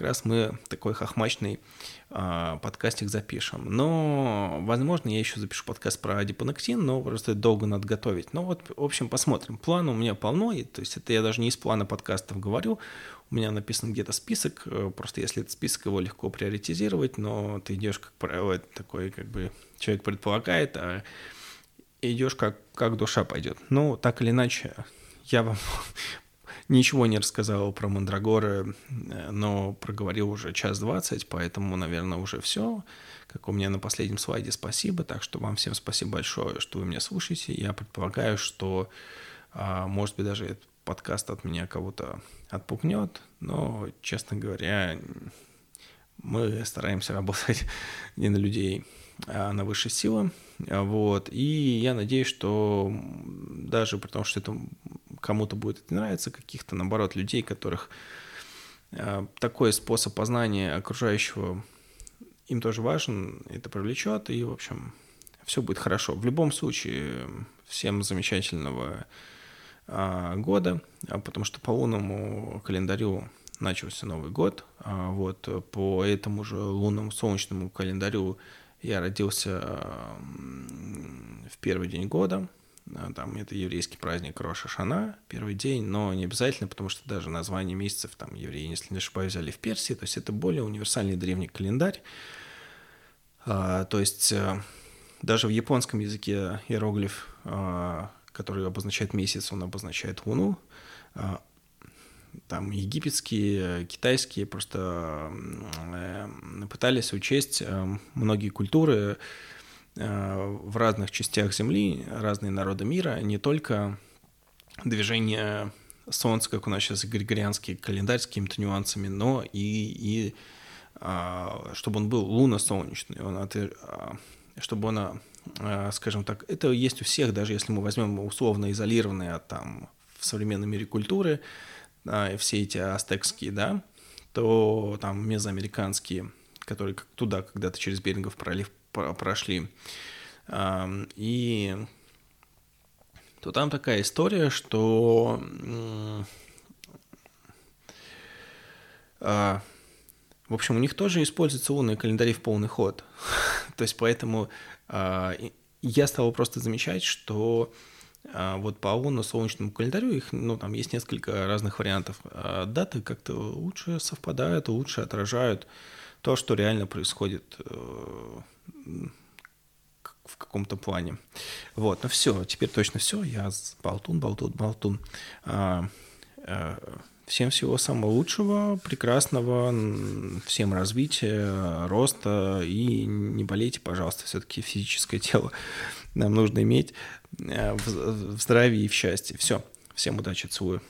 как раз мы такой хохмачный э, подкастик запишем. Но, возможно, я еще запишу подкаст про адипонектин, но просто долго надо готовить. Но вот, в общем, посмотрим. План у меня полно, то есть это я даже не из плана подкастов говорю. У меня написан где-то список, э, просто если этот список, его легко приоритизировать, но ты идешь, как правило, такой, как бы, человек предполагает, а идешь как, как душа пойдет. Ну, так или иначе, я вам Ничего не рассказал про Мандрагоры, э, но проговорил уже час двадцать, поэтому, наверное, уже все. Как у меня на последнем слайде, спасибо. Так что вам всем спасибо большое, что вы меня слушаете. Я предполагаю, что, а, может быть, даже этот подкаст от меня кого-то отпугнет, но, честно говоря, мы стараемся работать не на людей, а на высшие силы. Вот. И я надеюсь, что даже при том, что это кому-то будет это нравиться, каких-то, наоборот, людей, которых э, такой способ познания окружающего им тоже важен, это привлечет, и, в общем, все будет хорошо. В любом случае, всем замечательного а, года, а, потому что по лунному календарю начался Новый год. А, вот по этому же лунному солнечному календарю я родился в первый день года, там это еврейский праздник Роша Шана, первый день, но не обязательно, потому что даже название месяцев там евреи, если не ошибаюсь, взяли в Персии, то есть это более универсальный древний календарь. А, то есть а, даже в японском языке иероглиф, а, который обозначает месяц, он обозначает луну. А, там египетские, китайские просто э, пытались учесть э, многие культуры, в разных частях Земли, разные народы мира, не только движение Солнца, как у нас сейчас григорианский календарь с какими-то нюансами, но и, и а, чтобы он был лунно-солнечный, он от, а, чтобы он, а, скажем так, это есть у всех, даже если мы возьмем условно изолированные там в современном мире культуры, все эти астекские, да, то там мезоамериканские, которые туда когда-то через Берингов пролив прошли. И то там такая история, что а, в общем, у них тоже используются лунные календари в полный ход. То есть поэтому а, я стал просто замечать, что а, вот по лунно-солнечному календарю их, ну, там есть несколько разных вариантов. Даты как-то лучше совпадают, лучше отражают то, что реально происходит э, в каком-то плане. Вот, ну все, теперь точно все. Я болтун, болтун, болтун. А, а, всем всего самого лучшего, прекрасного, всем развития, роста и не болейте, пожалуйста, все-таки физическое тело нам нужно иметь э, в, здравии и в счастье. Все, всем удачи, целую.